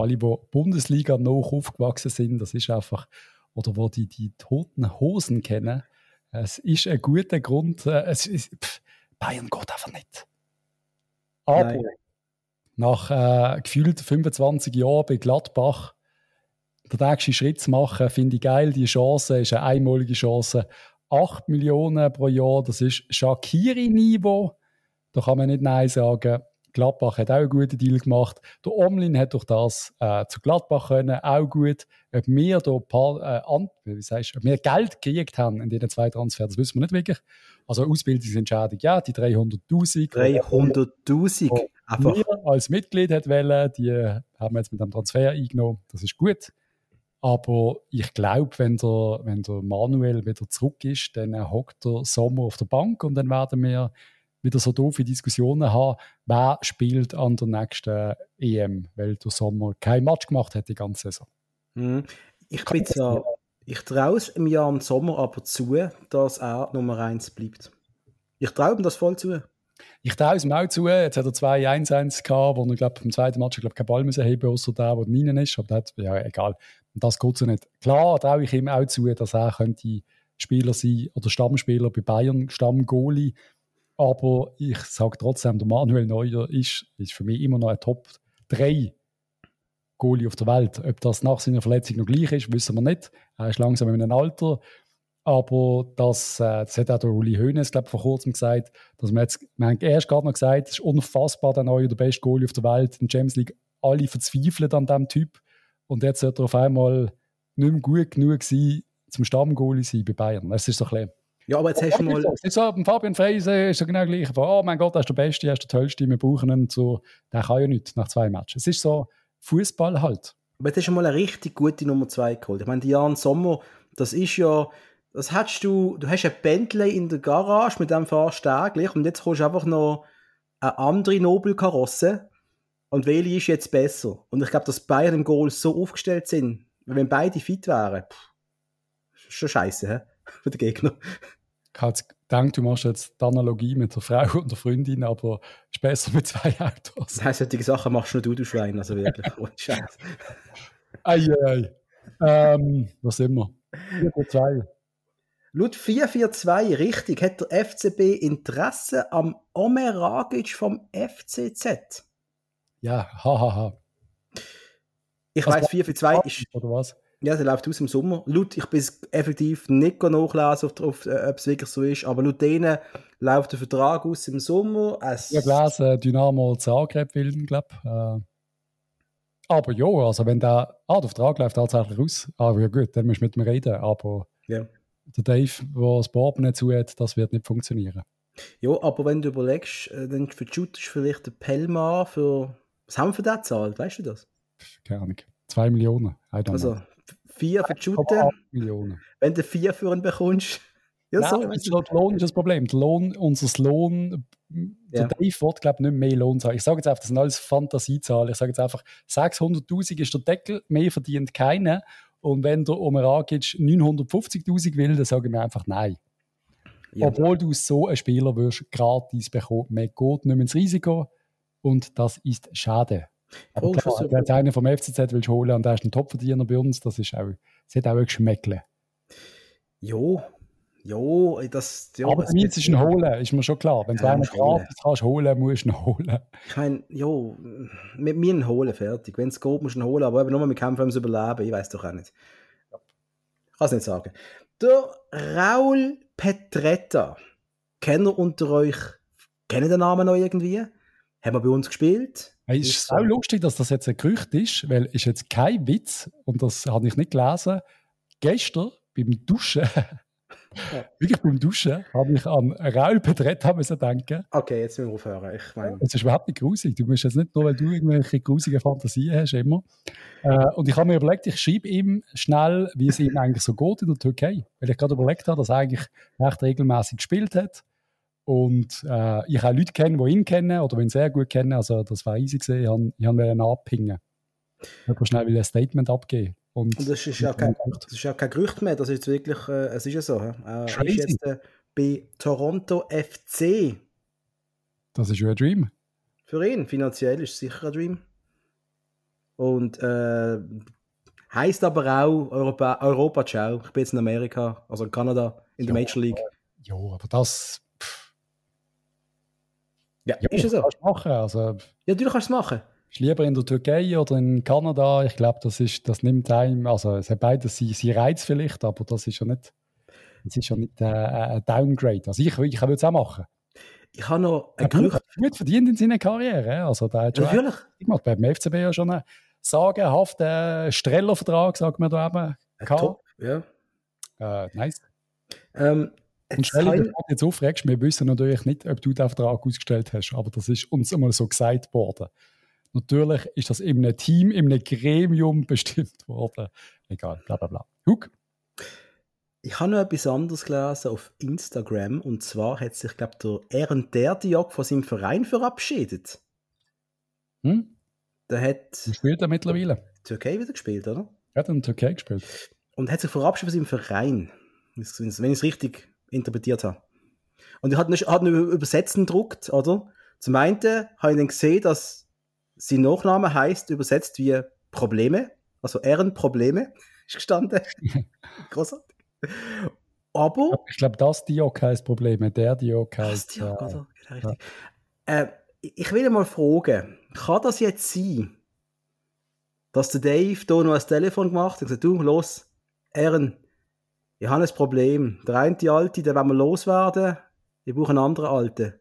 Alle, die Bundesliga noch aufgewachsen sind, das ist einfach, oder wo die die toten Hosen kennen, es ist ein guter Grund, äh, es ist, pff, Bayern geht einfach nicht. Aber Nein. nach äh, gefühlt 25 Jahren bei Gladbach den nächsten Schritt zu machen, finde ich geil. Die Chance ist eine einmalige Chance. 8 Millionen pro Jahr, das ist Shakiri-Niveau. Da kann man nicht Nein sagen. Gladbach hat auch einen guten Deal gemacht. Der Omlin hat durch das äh, zu Gladbach können, auch gut. Ob wir da paar, äh, an, wie sagst, ob wir Geld gekriegt haben in diesen zwei Transfers, das wissen wir nicht wirklich. Also Ausbildungsentscheidung, ja, die 300'000. 300'000? Einfach. Wir als Mitglied hat wollen, die haben wir jetzt mit dem Transfer eingenommen. Das ist gut. Aber ich glaube, wenn der, wenn der Manuel wieder zurück ist, dann hockt der Sommer auf der Bank und dann werden wir wieder so doofe Diskussionen haben, wer spielt an der nächsten EM, weil der Sommer kein Match gemacht hat die ganze Saison. Mhm. Ich bin ich traue es im Jahr Sommer aber zu, dass er Nummer 1 bleibt. Ich traue ihm das voll zu. Ich traue es ihm auch zu. Jetzt hat er zwei 1-1 gehabt, wo er, glaube im zweiten Match glaub, keinen Ball müssen heben außer der, der rein ist. Aber das, ja, egal. das geht so nicht. Klar traue ich ihm auch zu, dass er könnte Spieler sein oder Stammspieler bei Bayern, Stammgoalie. Aber ich sage trotzdem, der Manuel Neuer ist, ist für mich immer noch ein Top 3 Goalie auf der Welt. Ob das nach seiner Verletzung noch gleich ist, wissen wir nicht. Er ist langsam in einem Alter. Aber das, äh, das hat auch der Uli Hoeneß, glaube vor kurzem gesagt, dass man jetzt, wir haben erst gerade noch gesagt, es ist unfassbar, der neue, der beste Goalie auf der Welt in der Champions League. Alle verzweifeln an diesem Typ. Und jetzt sollte er auf einmal nicht mehr gut genug sein, zum Stammgoalie sein bei Bayern. Das ist so ein bisschen ja, aber jetzt hast du mal. Jetzt so, Fabian Freise ist so genau gleich. Oh mein Gott, er ist der Beste, er ist der Tollste, wir brauchen ihn. So, der kann ja nicht nach zwei Matches. Es ist so Fußball halt. Aber jetzt hast du mal eine richtig gute Nummer 2 geholt. Ich meine, Jan Sommer, das ist ja, das hast du, du hast ein Bentley in der Garage, mit dem fahrst du täglich und jetzt kommst du einfach noch eine andere Nobelkarosse und welche ist jetzt besser? Und ich glaube, dass Bayern im Goal so aufgestellt sind, wenn beide fit wären, pff, schon scheiße, hä? Für den Gegner. Ich habe gedacht, du machst jetzt die Analogie mit der Frau und der Freundin, aber ist besser mit zwei Autos. Nein, solche Sachen machst nur du, du Schwein, also wirklich. Ohne Scheiß. Ei, ei. Ähm, was sind wir? 442. Laut 442, richtig, hat der FCB Interesse am Omer Ragic vom FCZ. Ja, hahaha. Ha, ha. Ich weiß, 442 ist. Oder was? Ja, der läuft aus im Sommer. Laut, ich bin effektiv nicht nachlesen, auf, äh, ob es wirklich so ist, aber laut denen läuft der Vertrag aus im Sommer. Es ich habe gelesen, Dynamo Zagreb will, glaube äh. Aber ja, also wenn der, ah, der Vertrag läuft tatsächlich aus, aber ja gut, dann musst du mit mir reden, aber ja. der Dave, der das Bob nicht zuhört, das wird nicht funktionieren. Ja, aber wenn du überlegst, äh, dann verschüttest du vielleicht den Pelma für, was haben wir für den gezahlt, weißt du das? Keine Ahnung, zwei Millionen. Also, vier für die Shooter. Millionen. Wenn du vier für ihn bekommst. Ja, Nein, so. der Lohn ist das Problem. Der Lohn, unser Lohn, der ja. Dave wird, glaube ich, nicht mehr Lohn zahlen. Ich sage jetzt einfach, das sind alles Fantasiezahlen. Ich sage jetzt einfach, 600.000 ist der Deckel, mehr verdient keiner. Und wenn der Omeragic 950.000 will, dann sage ich mir einfach nein. Ja. Obwohl du so einen Spieler wirst gratis bekommen. Man geht nicht mehr ins Risiko und das ist schade. Aber oh, klar, wenn du einen vom FCZ willst holen und der ist ein Topverdiener bei uns, das ist auch, das hat auch ein Geschmäckle. Jo, jo, das... Jo, Aber mir ist ein Holen, ist mir schon klar. Wenn du einen gratis kannst holen, musst du ihn holen. Ich meine, jo, mit mir einen holen, fertig. Wenn es geht, musst du ihn holen, aber eben nur mit Kämpfen ums Überleben, ich weiß doch auch nicht. Ich kann es nicht sagen. Der Raul Petretta, Kenner unter euch, kennen den Namen noch irgendwie? Haben wir bei uns gespielt? Es ist so lustig, dass das jetzt ein Gerücht ist, weil es ist jetzt kein Witz und das habe ich nicht gelesen. Gestern beim Duschen, wirklich beim Duschen, habe ich an Raul Pedretta müssen denken. Okay, jetzt müssen wir aufhören. Ich meine... Es ist überhaupt nicht grusig. Du musst jetzt nicht nur, weil du irgendwelche grusigen Fantasien hast, immer. Äh, und ich habe mir überlegt, ich schreibe ihm schnell, wie es ihm eigentlich so geht in der Türkei. Weil ich gerade überlegt habe, dass er eigentlich recht regelmäßig gespielt hat und äh, ich auch Leute kenne, die ihn kennen oder ihn sehr gut kennen. Also das war easy gesehen. Ich habe, habe ihn abhängen. Ich habe schnell ein Statement abgeben. Und, und das, ist ja kein, das ist ja kein Gerücht mehr, das ist wirklich, äh, es ist ja so. Äh, er ist jetzt äh, bei Toronto FC. Das ist ja ein Dream. Für ihn, finanziell ist es sicher ein Dream. Und äh, heißt aber auch Europa, Europa Ciao. Ich bin jetzt in Amerika, also in Kanada, in der Major League. Ja, aber das ja, ja ist es so. Kannst machen, also, ja, du kannst es machen. Ist lieber in der Türkei oder in Kanada. Ich glaube, das, das nimmt einem, also es hat beides seinen Reiz vielleicht, aber das ist ja nicht, das ist ja nicht äh, ein Downgrade. Also ich, ich würde es auch machen. Ich habe noch ein Gerücht. gut verdient in seiner Karriere. Also der hat Natürlich. Ich mache beim FCB ja schon einen sagenhaften Streller-Vertrag, sagt man da eben. Top, ja. Äh, nice. Ähm, und stell dir das jetzt aufregst, wir wissen natürlich nicht, ob du den Vertrag ausgestellt hast, aber das ist uns einmal so gesagt worden. Natürlich ist das in einem Team, in einem Gremium bestimmt worden. Egal, bla bla bla. Huck. Ich habe noch etwas anderes gelesen auf Instagram und zwar hat sich, glaube ich, der Aaron Derdiok von seinem Verein verabschiedet. Hm? Der hat. Spielt er mittlerweile? Türkei wieder gespielt, oder? Er hat in der Türkei gespielt. Und hat sich verabschiedet von seinem Verein. Wenn ich es richtig interpretiert habe. Und ich hatte einen, hatte einen Übersetzen gedruckt, oder? Zum einen habe ich dann gesehen, dass sein Nachname heißt übersetzt wie Probleme, also Ehrenprobleme, ist gestanden. Großartig. Aber. Ich glaube, das Diok heißt Probleme, der Diok heißt. Das Diok, äh, oder? Ja, Äh, ich will mal fragen, kann das jetzt sein, dass der Dave hier noch ein Telefon gemacht hat und gesagt, du, los, Ehren, ich habe ein Problem. Der eine die Alte, der wollen wir loswerden. Ich brauche einen anderen Alten.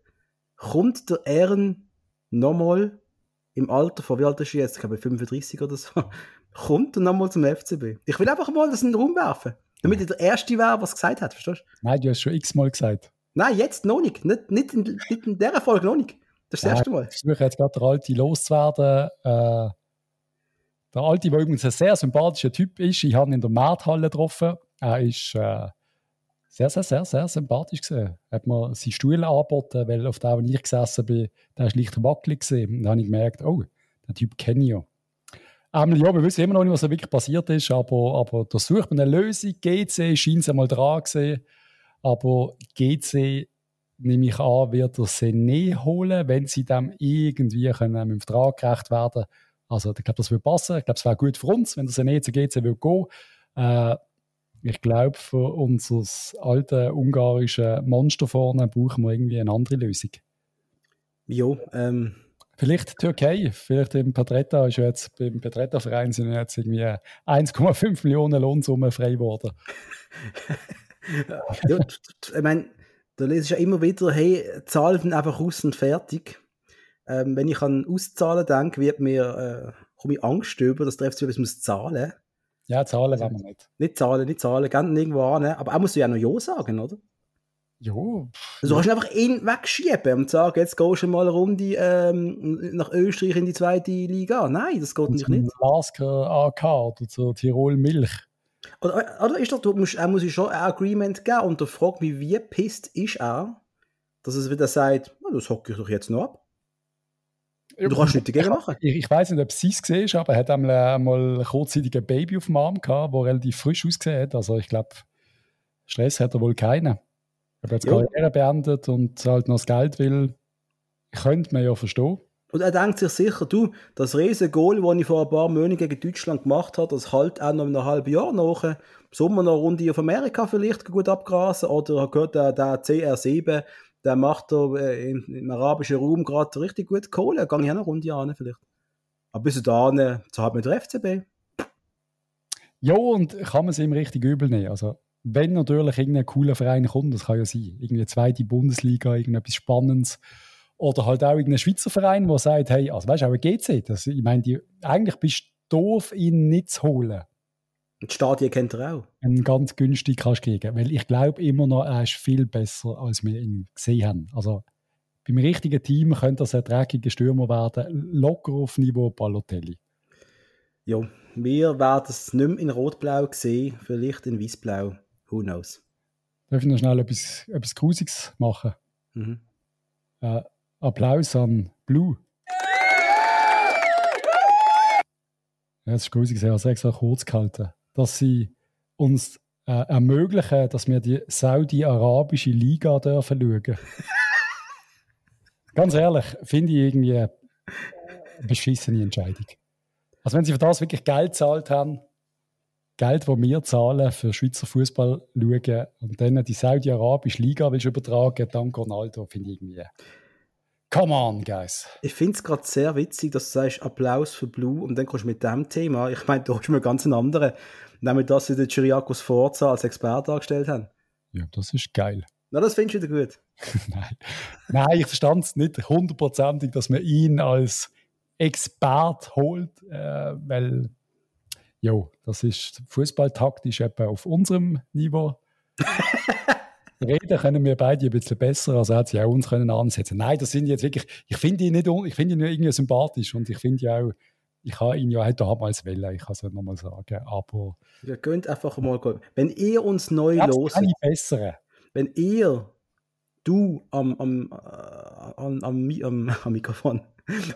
Kommt der Ehren nochmal im Alter von, wie alt ist er jetzt? Ich glaube 35 oder so. Kommt er nochmal zum FCB? Ich will einfach mal das in den Raum werfen. Damit er der Erste wäre, was gesagt hat, verstehst du? Nein, du hast schon x-mal gesagt. Nein, jetzt noch nicht. Nicht, nicht, in, nicht in dieser Folge noch nicht. Das ist das erste Mal. Ich versuche jetzt gerade der Alte loszuwerden. Äh, Der Alte, der übrigens ein sehr sympathischer Typ ist, ich habe ihn in der Markthalle getroffen. Er ist äh, sehr, sehr, sehr, sehr sympathisch gesehen. Hat mir seinen Stuhl angeboten, weil auf dem, wo ich gesessen bin, der ist leicht wackelig gesehen. Und dann habe ich gemerkt, oh, den Typ kenne ich ja. Ähm, ja, wir wissen immer noch nicht, was da wirklich passiert ist, aber, aber da sucht man eine Lösung. GC scheint es einmal dran gesehen. Aber GC, nehme ich an, wird der Sené holen, wenn sie dem irgendwie können, mit dem Vertrag gerecht werden Also, ich glaube, das würde passen. Ich glaube, es wäre gut für uns, wenn der Sené zu GC will gehen. Äh, ich glaube, für unser alte ungarische Monster vorne brauchen wir irgendwie eine andere Lösung. Jo, ähm. Vielleicht Türkei, vielleicht im Petretta ist jetzt, beim Petretta-Verein sind jetzt irgendwie 1,5 Millionen Lohnsumme frei geworden. ja, ich meine, da lese ich ja immer wieder, hey, zahlen einfach aus und fertig. Ähm, wenn ich an Auszahlen denke, wird mir, äh, komme ich Angst über, dass der FC etwas muss zahlen ja, zahlen wollen wir nicht. Nicht zahlen, nicht zahlen, gehen irgendwo an. Aber auch musst du ja noch Ja sagen, oder? Ja. Also, du kannst einfach ihn wegschieben und sagen, jetzt gehst du mal eine Runde ähm, nach Österreich in die zweite Liga. Nein, das geht und nicht. nicht. Lasker AK oder zur Tirol Milch. Oder, oder ist das, du musst, er muss schon ein Agreement geben und der fragt mich, wie pisst ist er, dass er wieder sagt, das hocke ich doch jetzt noch ab. Du kannst nichts dagegen machen. Ich, ich weiß nicht, ob sie es gesehen aber er hat einmal, einmal kurzzeitig ein Baby auf dem Arm gehabt, das relativ frisch ausgesehen hat. Also ich glaube, Stress hat er wohl keinen. Er hat jetzt ja. Karriere beendet und halt noch das Geld will, könnte man ja verstehen. Und er denkt sich sicher, du, das riesige Goal, das ich vor ein paar Monaten gegen Deutschland gemacht habe, das halt auch noch in einem halben Jahr nach. Im Sommer noch eine Runde auf Amerika vielleicht gut abgrasen oder hat gehört, der, der CR7 der macht da äh, im arabischen Raum gerade richtig gut Kohle. Gehe ich auch eine Runde an vielleicht. Aber bis dahin, hat man der FCB. Ja, und kann man es ihm richtig übel nehmen. Also, wenn natürlich irgendein cooler Verein kommt, das kann ja sein, irgendwie eine zweite Bundesliga, irgendetwas Spannendes, oder halt auch irgendein Schweizer Verein, der sagt, hey, also weißt du, auch ein GC, das, ich meine, eigentlich bist du doof, ihn nicht zu holen. Die Stadien kennt er auch. Einen ganz günstig kannst du kriegen. Weil ich glaube immer noch, er ist viel besser, als wir ihn gesehen haben. Also beim richtigen Team könnte er ein dreckiger Stürmer werden, locker auf Niveau Balotelli. Ja, wir werden es nicht mehr in Rot-Blau sehen, vielleicht in Weiß-Blau. Who knows? Darf ich noch schnell etwas, etwas Grusiges machen? Mhm. Äh, Applaus an Blue. Ja, das ist habe es extra kurz gehalten dass sie uns äh, ermöglichen, dass wir die Saudi-Arabische Liga dürfen schauen. Ganz ehrlich, finde ich irgendwie eine beschissene Entscheidung. Also wenn sie für das wirklich Geld zahlt haben, Geld, das wir zahlen für Schweizer Fußball schauen und dann die Saudi-Arabische Liga willst übertragen, dank Ronaldo, finde ich irgendwie Come on, guys. Ich finde es gerade sehr witzig, dass du sagst Applaus für Blue und dann kommst du mit dem Thema. Ich meine, du hast mir ganz einen anderen, nämlich dass sie den Chiriakos Forza als Experte dargestellt haben. Ja, das ist geil. Na, das findest du wieder gut. Nein. Nein, ich verstand es nicht hundertprozentig, dass man ihn als Expert holt, äh, weil, jo, das ist fußballtaktisch etwa auf unserem Niveau. reden können wir beide ein bisschen besser, also hat sie auch uns können ansetzen. Nein, das sind jetzt wirklich, ich finde ihn nicht, ich finde ihn irgendwie sympathisch und ich finde ja auch, ich habe ihn ja heute damals wählen, ich kann es nochmal sagen, aber... Ihr könnt einfach mal gehen. Wenn ihr uns neu los bessere. wenn ihr, du am, am, äh, am, am, am, am Mikrofon,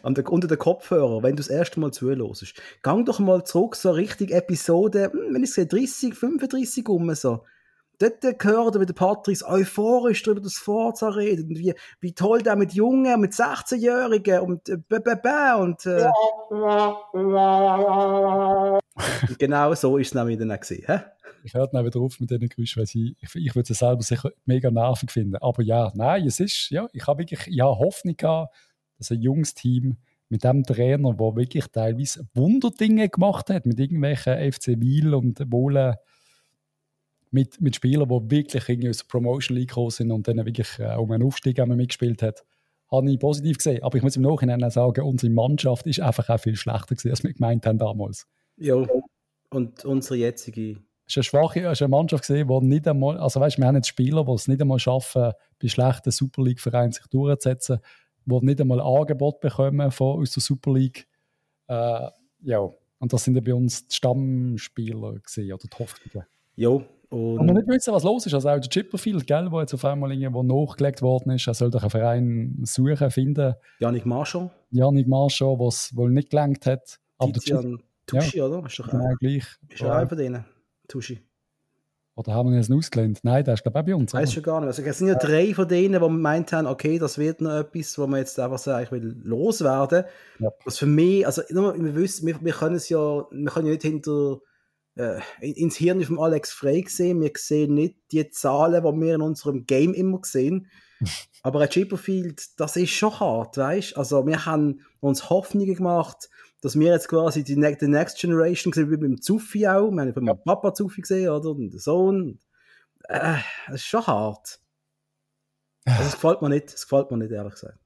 an der, unter den Kopfhörer, wenn du das erste Mal zuhörst, gang doch mal zurück, so richtig Episode, hm, wenn ich sehe, 30, 35 um so dort gehört wie der Patrice euphorisch darüber das Forza redet und wie, wie toll der mit Jungen, mit 16-Jährigen und äh, und äh, genau so ist es nämlich dann auch gewesen, hä? Ich höre dann wieder auf mit diesen Geräuschen, weil ich, ich, ich würde es selber sicher mega nervig finden. Aber ja, nein, es ist, ja, ich habe wirklich ja, Hoffnung gehabt, dass ein junges Team mit dem Trainer, der wirklich teilweise Wunderdinge gemacht hat, mit irgendwelchen FC Wiel und Wohlen mit, mit Spielern, die wirklich irgendwie aus der Promotion League gekommen sind und dann wirklich äh, um einen Aufstieg mitgespielt hat, habe ich positiv gesehen. Aber ich muss im Nachhinein sagen, unsere Mannschaft ist einfach auch viel schlechter gewesen, als wir gemeint haben damals. Ja, und unsere jetzige es ist eine schwache ist eine Mannschaft gesehen, die nicht einmal, also weißt, wir haben jetzt Spieler, die es nicht einmal schaffen, bei schlechten Super League Vereinen sich durchzusetzen, die nicht einmal Angebot bekommen von, aus der Super League. Äh, ja, Und das sind ja bei uns die Stammspieler gesehen oder die Hoffnungen. Jo. Und Aber nicht wissen, was los ist. Also auch der Chipperfield, gell, wo jetzt auf einmal irgendwo nachgelegt worden ist, er soll doch einen Verein suchen, finden. Janik Marschall. Janik Marschall, was wohl nicht gelangt hat. Aber Tizian Tuschi, ja. oder? Ist doch genau gleich. Ist ja einer von denen. Tuschi. Oder haben wir jetzt ausgelehnt? Nein, der ist glaube ich auch bei uns. Weiß schon gar nicht. Also, es sind ja drei von denen, die meint haben, okay, das wird noch etwas, wo man jetzt einfach sagen, ich will loswerden. Ja. Was für mich, also wir wissen, wir, wir können es ja, wir können ja nicht hinter äh, ins Hirn von Alex Frey sehen. Wir sehen nicht die Zahlen, die wir in unserem Game immer sehen. Aber ein Chipperfield, das ist schon hart, weißt? Also wir haben uns Hoffnungen gemacht, dass wir jetzt quasi die, die Next Generation gesehen wie beim Zuffi auch. Wir haben ja. Papa Zuffi gesehen, oder? Und der Sohn. Äh, das ist schon hart. Also, das gefällt mir nicht. Das gefällt mir nicht, ehrlich gesagt.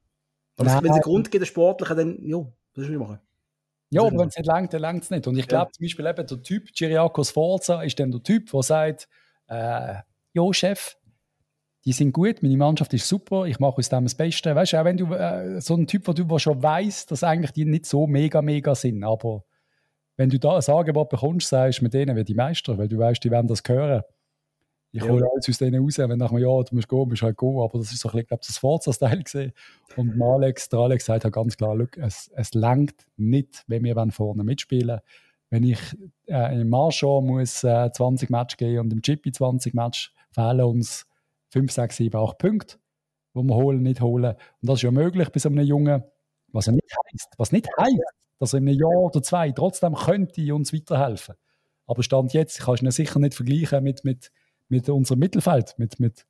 Aber wenn es einen Grund gibt, der Sportliche, dann, ja, das ist wie machen. Ja, aber wenn es nicht langt, dann langt es nicht. Und ich glaube ja. zum Beispiel eben der Typ, Giriakos Forza, ist dann der Typ, der sagt, äh, ja, Chef, die sind gut, meine Mannschaft ist super, ich mache aus dem das Beste. Weißt du, auch wenn du äh, so ein Typ, wo du schon weißt, dass eigentlich die nicht so mega, mega sind, aber wenn du da ein Angebot bekommst, sagst du mit denen wie die Meister, weil du weißt, die werden das hören. Ich ja. hole alles aus denen raus, wenn nach einem Jahr du musst gehen, musst halt gehen, aber das ist so ein bisschen, glaube das Forza-Style gesehen. Und Alex, der Alex sagt halt ganz klar, look, es, es langt nicht, wenn wir vorne mitspielen wenn ich äh, im Marschall muss äh, 20 Match gehen und im Chippy 20 Match fehlen uns 5, 6, 7, 8 Punkte, die wir holen, nicht holen. Und das ist ja möglich bei so einem Jungen, was ja nicht heißt, was nicht heißt, dass er in einem Jahr oder zwei trotzdem könnte uns weiterhelfen. Aber Stand jetzt kannst du ihn sicher nicht vergleichen mit, mit, mit unserem Mittelfeld, mit, mit,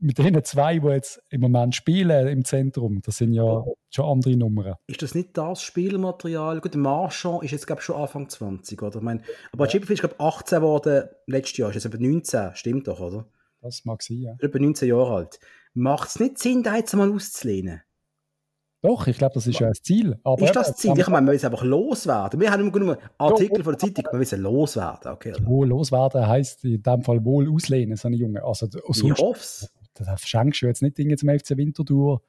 mit denen zwei, die jetzt im Moment spielen im Zentrum. Das sind ja schon andere Nummern. Ist das nicht das Spielmaterial? Gut, Marchand ist jetzt, glaube ich, schon Anfang 20, oder? Ich meine, aber ja. Chipperfield ist, glaube ich, 18 geworden letztes Jahr. Ist jetzt aber 19, stimmt doch, oder? Das mag sein, ja. Über 19 Jahre alt. Macht es nicht Sinn, da jetzt mal auszulehnen? Doch, ich glaube, das ist ja das Ziel. Aber ist das Ziel? Ich meine, wir müssen einfach loswerden. Wir haben immer nur Artikel von der Zeitung, wir müssen loswerden. Okay. Wo loswerden heisst in dem Fall wohl auslehnen, so eine Junge. Also, ich hoffe es. Da schenkst du jetzt nicht Dinge zum FC Winterthur.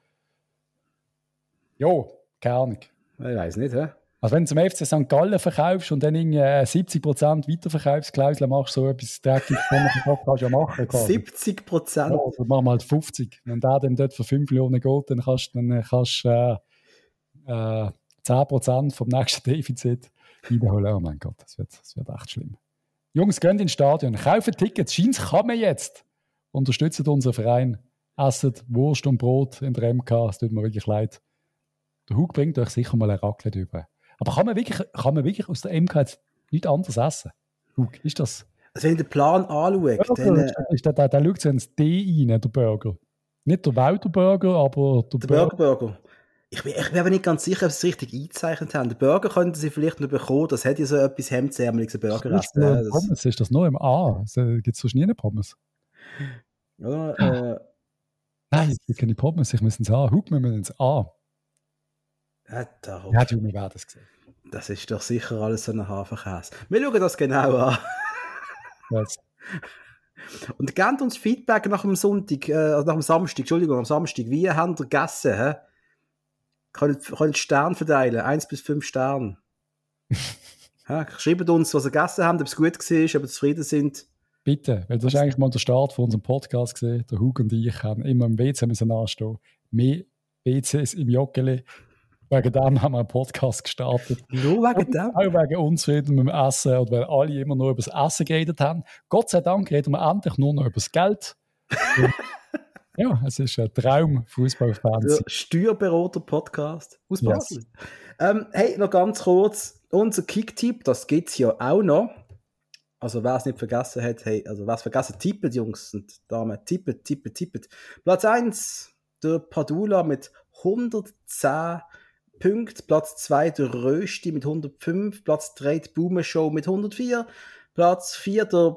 Jo, keine Ahnung. Ich weiß nicht, hä? Also wenn du zum FC St. Gallen verkaufst und dann irgendwie 70% Weiterverkaufsklausel machst, so etwas Dreckiges kannst du ja machen. Quasi. 70%? Ja, also machen wir halt 50. Wenn der dann dort für 5 Millionen geht, dann kannst du dann kannst, äh, äh, 10% vom nächsten Defizit wiederholen. Oh mein Gott, das wird, das wird echt schlimm. Jungs, geht ins Stadion, kaufen Tickets, Scheins kann man jetzt. Unterstützt unseren Verein, essen Wurst und Brot in der MK, es tut mir wirklich leid. Der Hug bringt euch sicher mal ein Raclette über. Aber kann man wirklich, kann man wirklich aus der MK jetzt nichts anderes essen? Hug, ist das? Also wenn ich den Plan anschaue, dann... Äh, ist der, der, der schaut so ins D rein, der Burger. Nicht der Welterburger, aber der, der Burger. Burger. Ich bin, ich bin aber nicht ganz sicher, ob sie es richtig eingezeichnet haben. Den Burger könnten sie vielleicht noch bekommen, das hätte ja so etwas hemdsärmeliges Burger essen. Das Pommes, ist das nur im A? Gibt es sonst nie eine Pommes? Ja, äh, Nein, es gibt keine Pommes, ich muss ins A. Hug, wir müssen ins A. Ja, darum. Ja, du, wir werden es gesehen. Das ist doch sicher alles so ein Hafenkäse. Wir schauen das genau an. Was? Und gebt uns Feedback nach dem Sonntag, äh, also nach dem Samstag, Entschuldigung, am Samstag. Wie habt ihr gegessen? Hä? Könnt, könnt Sterne verteilen, 1 bis 5 Sterne. ja, schreibt uns, was ihr gegessen habt, ob es gut war, ob ihr zufrieden sind. Bitte, weil das ist eigentlich mal der Start von unserem Podcast gesehen. Der Hug und ich haben immer im WC müssen anstehen. Mehr WCs im Joggeli Wegen dem haben wir einen Podcast gestartet. Nur wegen dem? Auch wegen Unzufrieden mit dem Essen oder weil alle immer nur über das Essen geredet haben. Gott sei Dank reden wir endlich nur noch über das Geld. ja, es ist ein Traum, Fußballfans. Steuerberater-Podcast aus Basel. Ja. Ähm, hey, noch ganz kurz. Unser Kick-Tipp, das gibt es ja auch noch. Also wer es nicht vergessen hat, hey, also wer es vergessen, tippet, Jungs und Damen, tippet, tippet, tippet. Platz 1, der Padula mit 110 Punkte. Platz 2 der Rösti mit 105. Platz 3 die Boomer Show mit 104. Platz 4 der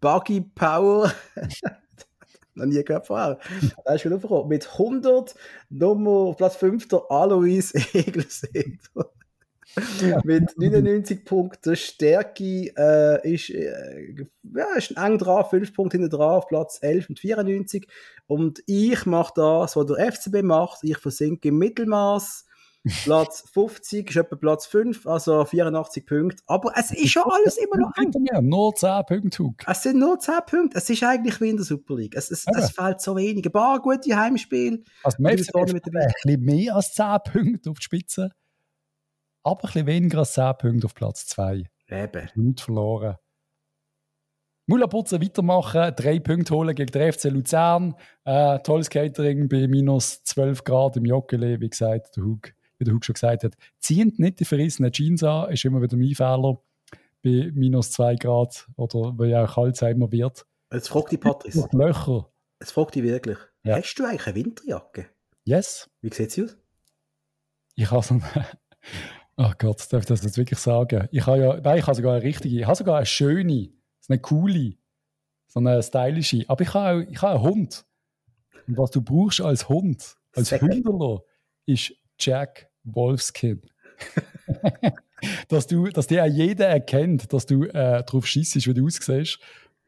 Buggy Power. Noch nie gehört vorher. Da ist wieder aufgekommen. Mit 100. Nummer Platz 5 der Alois Egelsee. mit 99 Punkten Stärke äh, ist, äh, ja, ist eng dran, 5 Punkte hinten dran, auf Platz 11 mit 94. Und ich mache das, was der FCB macht. Ich versinke im Mittelmaß Platz 50 ist etwa Platz 5, also 84 Punkte. Aber es ist schon alles immer noch eng. Mehr. Nur 10 Punkte. Es sind nur 10 Punkte. Es ist eigentlich wie in der Super League. Es, es, es fehlt so wenig. Ein paar gute Heimspiele. Also, mit dabei. ein bisschen mehr als 10 Punkte auf die Spitze. Aber ein bisschen weniger als 10 Punkte auf Platz 2. Eben. Nicht verloren. Mullaputzen weitermachen, drei Punkte holen gegen den FC Luzern. Äh, tolles Catering bei minus 12 Grad im Joggeli, wie gesagt, der Hug, wie der Hug schon gesagt hat. Zieht nicht die verrissenen Jeans an, ist immer wieder mein Fehler bei minus 2 Grad oder weil ja auch kalt sein immer wird. Jetzt fragt die Patrice. Löcher. Jetzt fragt die wirklich. Ja. Hast du eigentlich eine Winterjacke? Yes. Wie sieht sie aus? Ich habe so eine. Oh Gott, darf ich das jetzt wirklich sagen? Ich habe ja, nein, ich habe sogar eine richtige, ich habe sogar eine schöne eine coole, so eine stylische. Aber ich habe, ich habe einen Hund. Und was du brauchst als Hund, als Hünderler, ist Jack Wolfskin. dass, du, dass dir auch jeder erkennt, dass du äh, darauf schießt, wie du aussiehst,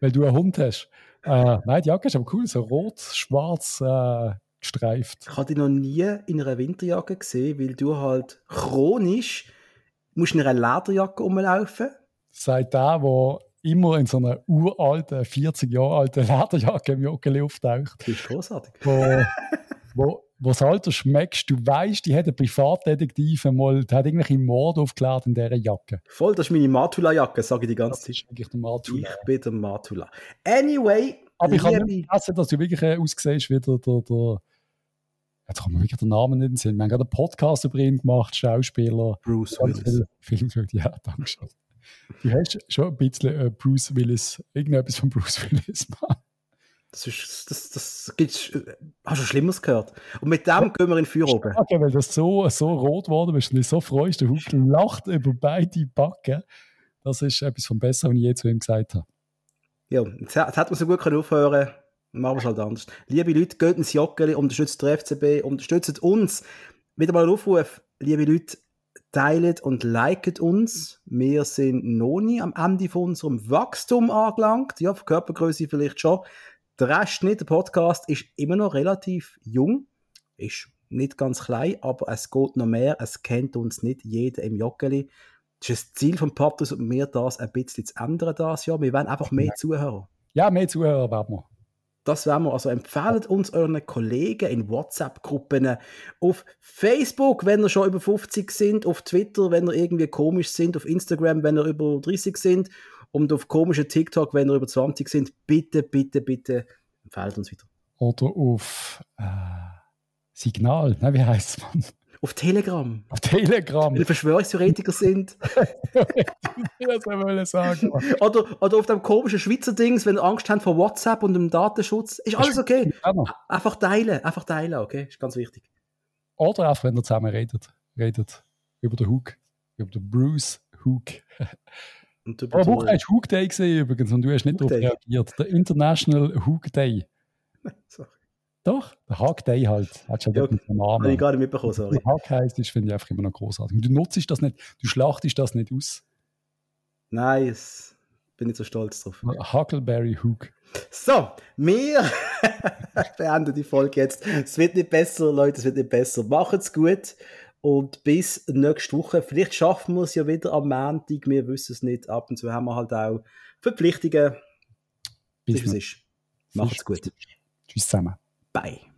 weil du einen Hund hast. Äh, nein, die Jacke ist aber cool, so rot, schwarz, äh, gestreift. Ich habe dich noch nie in einer Winterjacke gesehen, weil du halt chronisch musst in einer Lederjacke rumlaufen. Seit da, wo immer in so einer uralten, 40 Jahre alten Lederjacke im Joggeli auftaucht. Das ist großartig. Wo, wo, wo das Alter schmeckst, du weißt, die hat eine Privatdetektiv einmal, die hat irgendwelche Mord aufgeklärt in dieser Jacke. Voll, das ist meine Matula-Jacke, sage ich die ganze Zeit. Das ist wirklich der Matula. Ich bin der Matula. Anyway. Aber ich habe nicht vergessen, dass du wirklich äh, aussiehst wie der, der, der Jetzt kann man wirklich den Namen nicht sehen. Wir haben gerade einen Podcast über ihn gemacht, Schauspieler. Bruce Willis. Film, ja, danke schön. Du hast schon ein bisschen äh, Bruce Willis, irgendetwas von Bruce Willis, Mann. Das ist, das, das gibt's, äh, hast du Schlimmes gehört? Und mit dem gehen wir in den Feuer oben. Okay, weil das so, so rot geworden ist und dich so freust, der Hug lacht über beide Backen. Das ist etwas vom Besseren, was ich je zu ihm gesagt habe. Ja, jetzt, hätte man so gut aufhören können. Machen wir es halt anders. Liebe Leute, geht ins Joggeli, unterstützt den FCB, unterstützt uns. Wieder mal ein Aufruf, liebe Leute, teilt und liket uns. Wir sind noch nie am Ende von unserem Wachstum angelangt. Ja, für Körpergröße vielleicht schon. Der Rest nicht. Der Podcast ist immer noch relativ jung. Ist nicht ganz klein, aber es geht noch mehr. Es kennt uns nicht jeder im Joggeli. Das ist das Ziel von Patrick und mir, das ein bisschen zu ändern das Jahr. Wir wollen einfach mehr Zuhörer. Ja, mehr Zuhörer werden wir. Das werden wir. Also empfehlt uns euren Kollegen in WhatsApp-Gruppen, auf Facebook, wenn ihr schon über 50 sind, auf Twitter, wenn ihr irgendwie komisch sind, auf Instagram, wenn ihr über 30 sind und auf komische TikTok, wenn ihr über 20 sind. Bitte, bitte, bitte empfehlt uns wieder. Oder auf äh, Signal, ne, wie heißt man? Auf Telegram. Auf Telegram. Weil Verschwörungstheoretiker sind. das wollte ich sagen. Oder, oder auf dem komischen Schweizer Dings, wenn Angst habt vor WhatsApp und dem Datenschutz. Ist alles okay. Einfach teilen. Einfach teilen, okay? Ist ganz wichtig. Oder auch, wenn ihr zusammen redet. Redet über den Hook. Über den Bruce Hook. Und Aber Woche hast Hook Day gesehen übrigens und du hast nicht darauf reagiert. Der International Hook Day. Sorry. Doch, der Hack Day halt. Hat schon ja, dem Namen. Habe ich gar nicht mitbekommen, sorry. Der Hack heisst, das finde ich einfach immer noch großartig. Du nutzt das nicht, du schlachtest das nicht aus. Nice. Bin ich so stolz drauf. Huckleberry Hook. So, wir beenden die Folge jetzt. Es wird nicht besser, Leute, es wird nicht besser. Macht's gut und bis nächste Woche. Vielleicht schaffen wir es ja wieder am Montag, wir wissen es nicht. Ab und zu haben wir halt auch Verpflichtungen. Bis es ist. Macht's gut. Tschüss zusammen. Bye.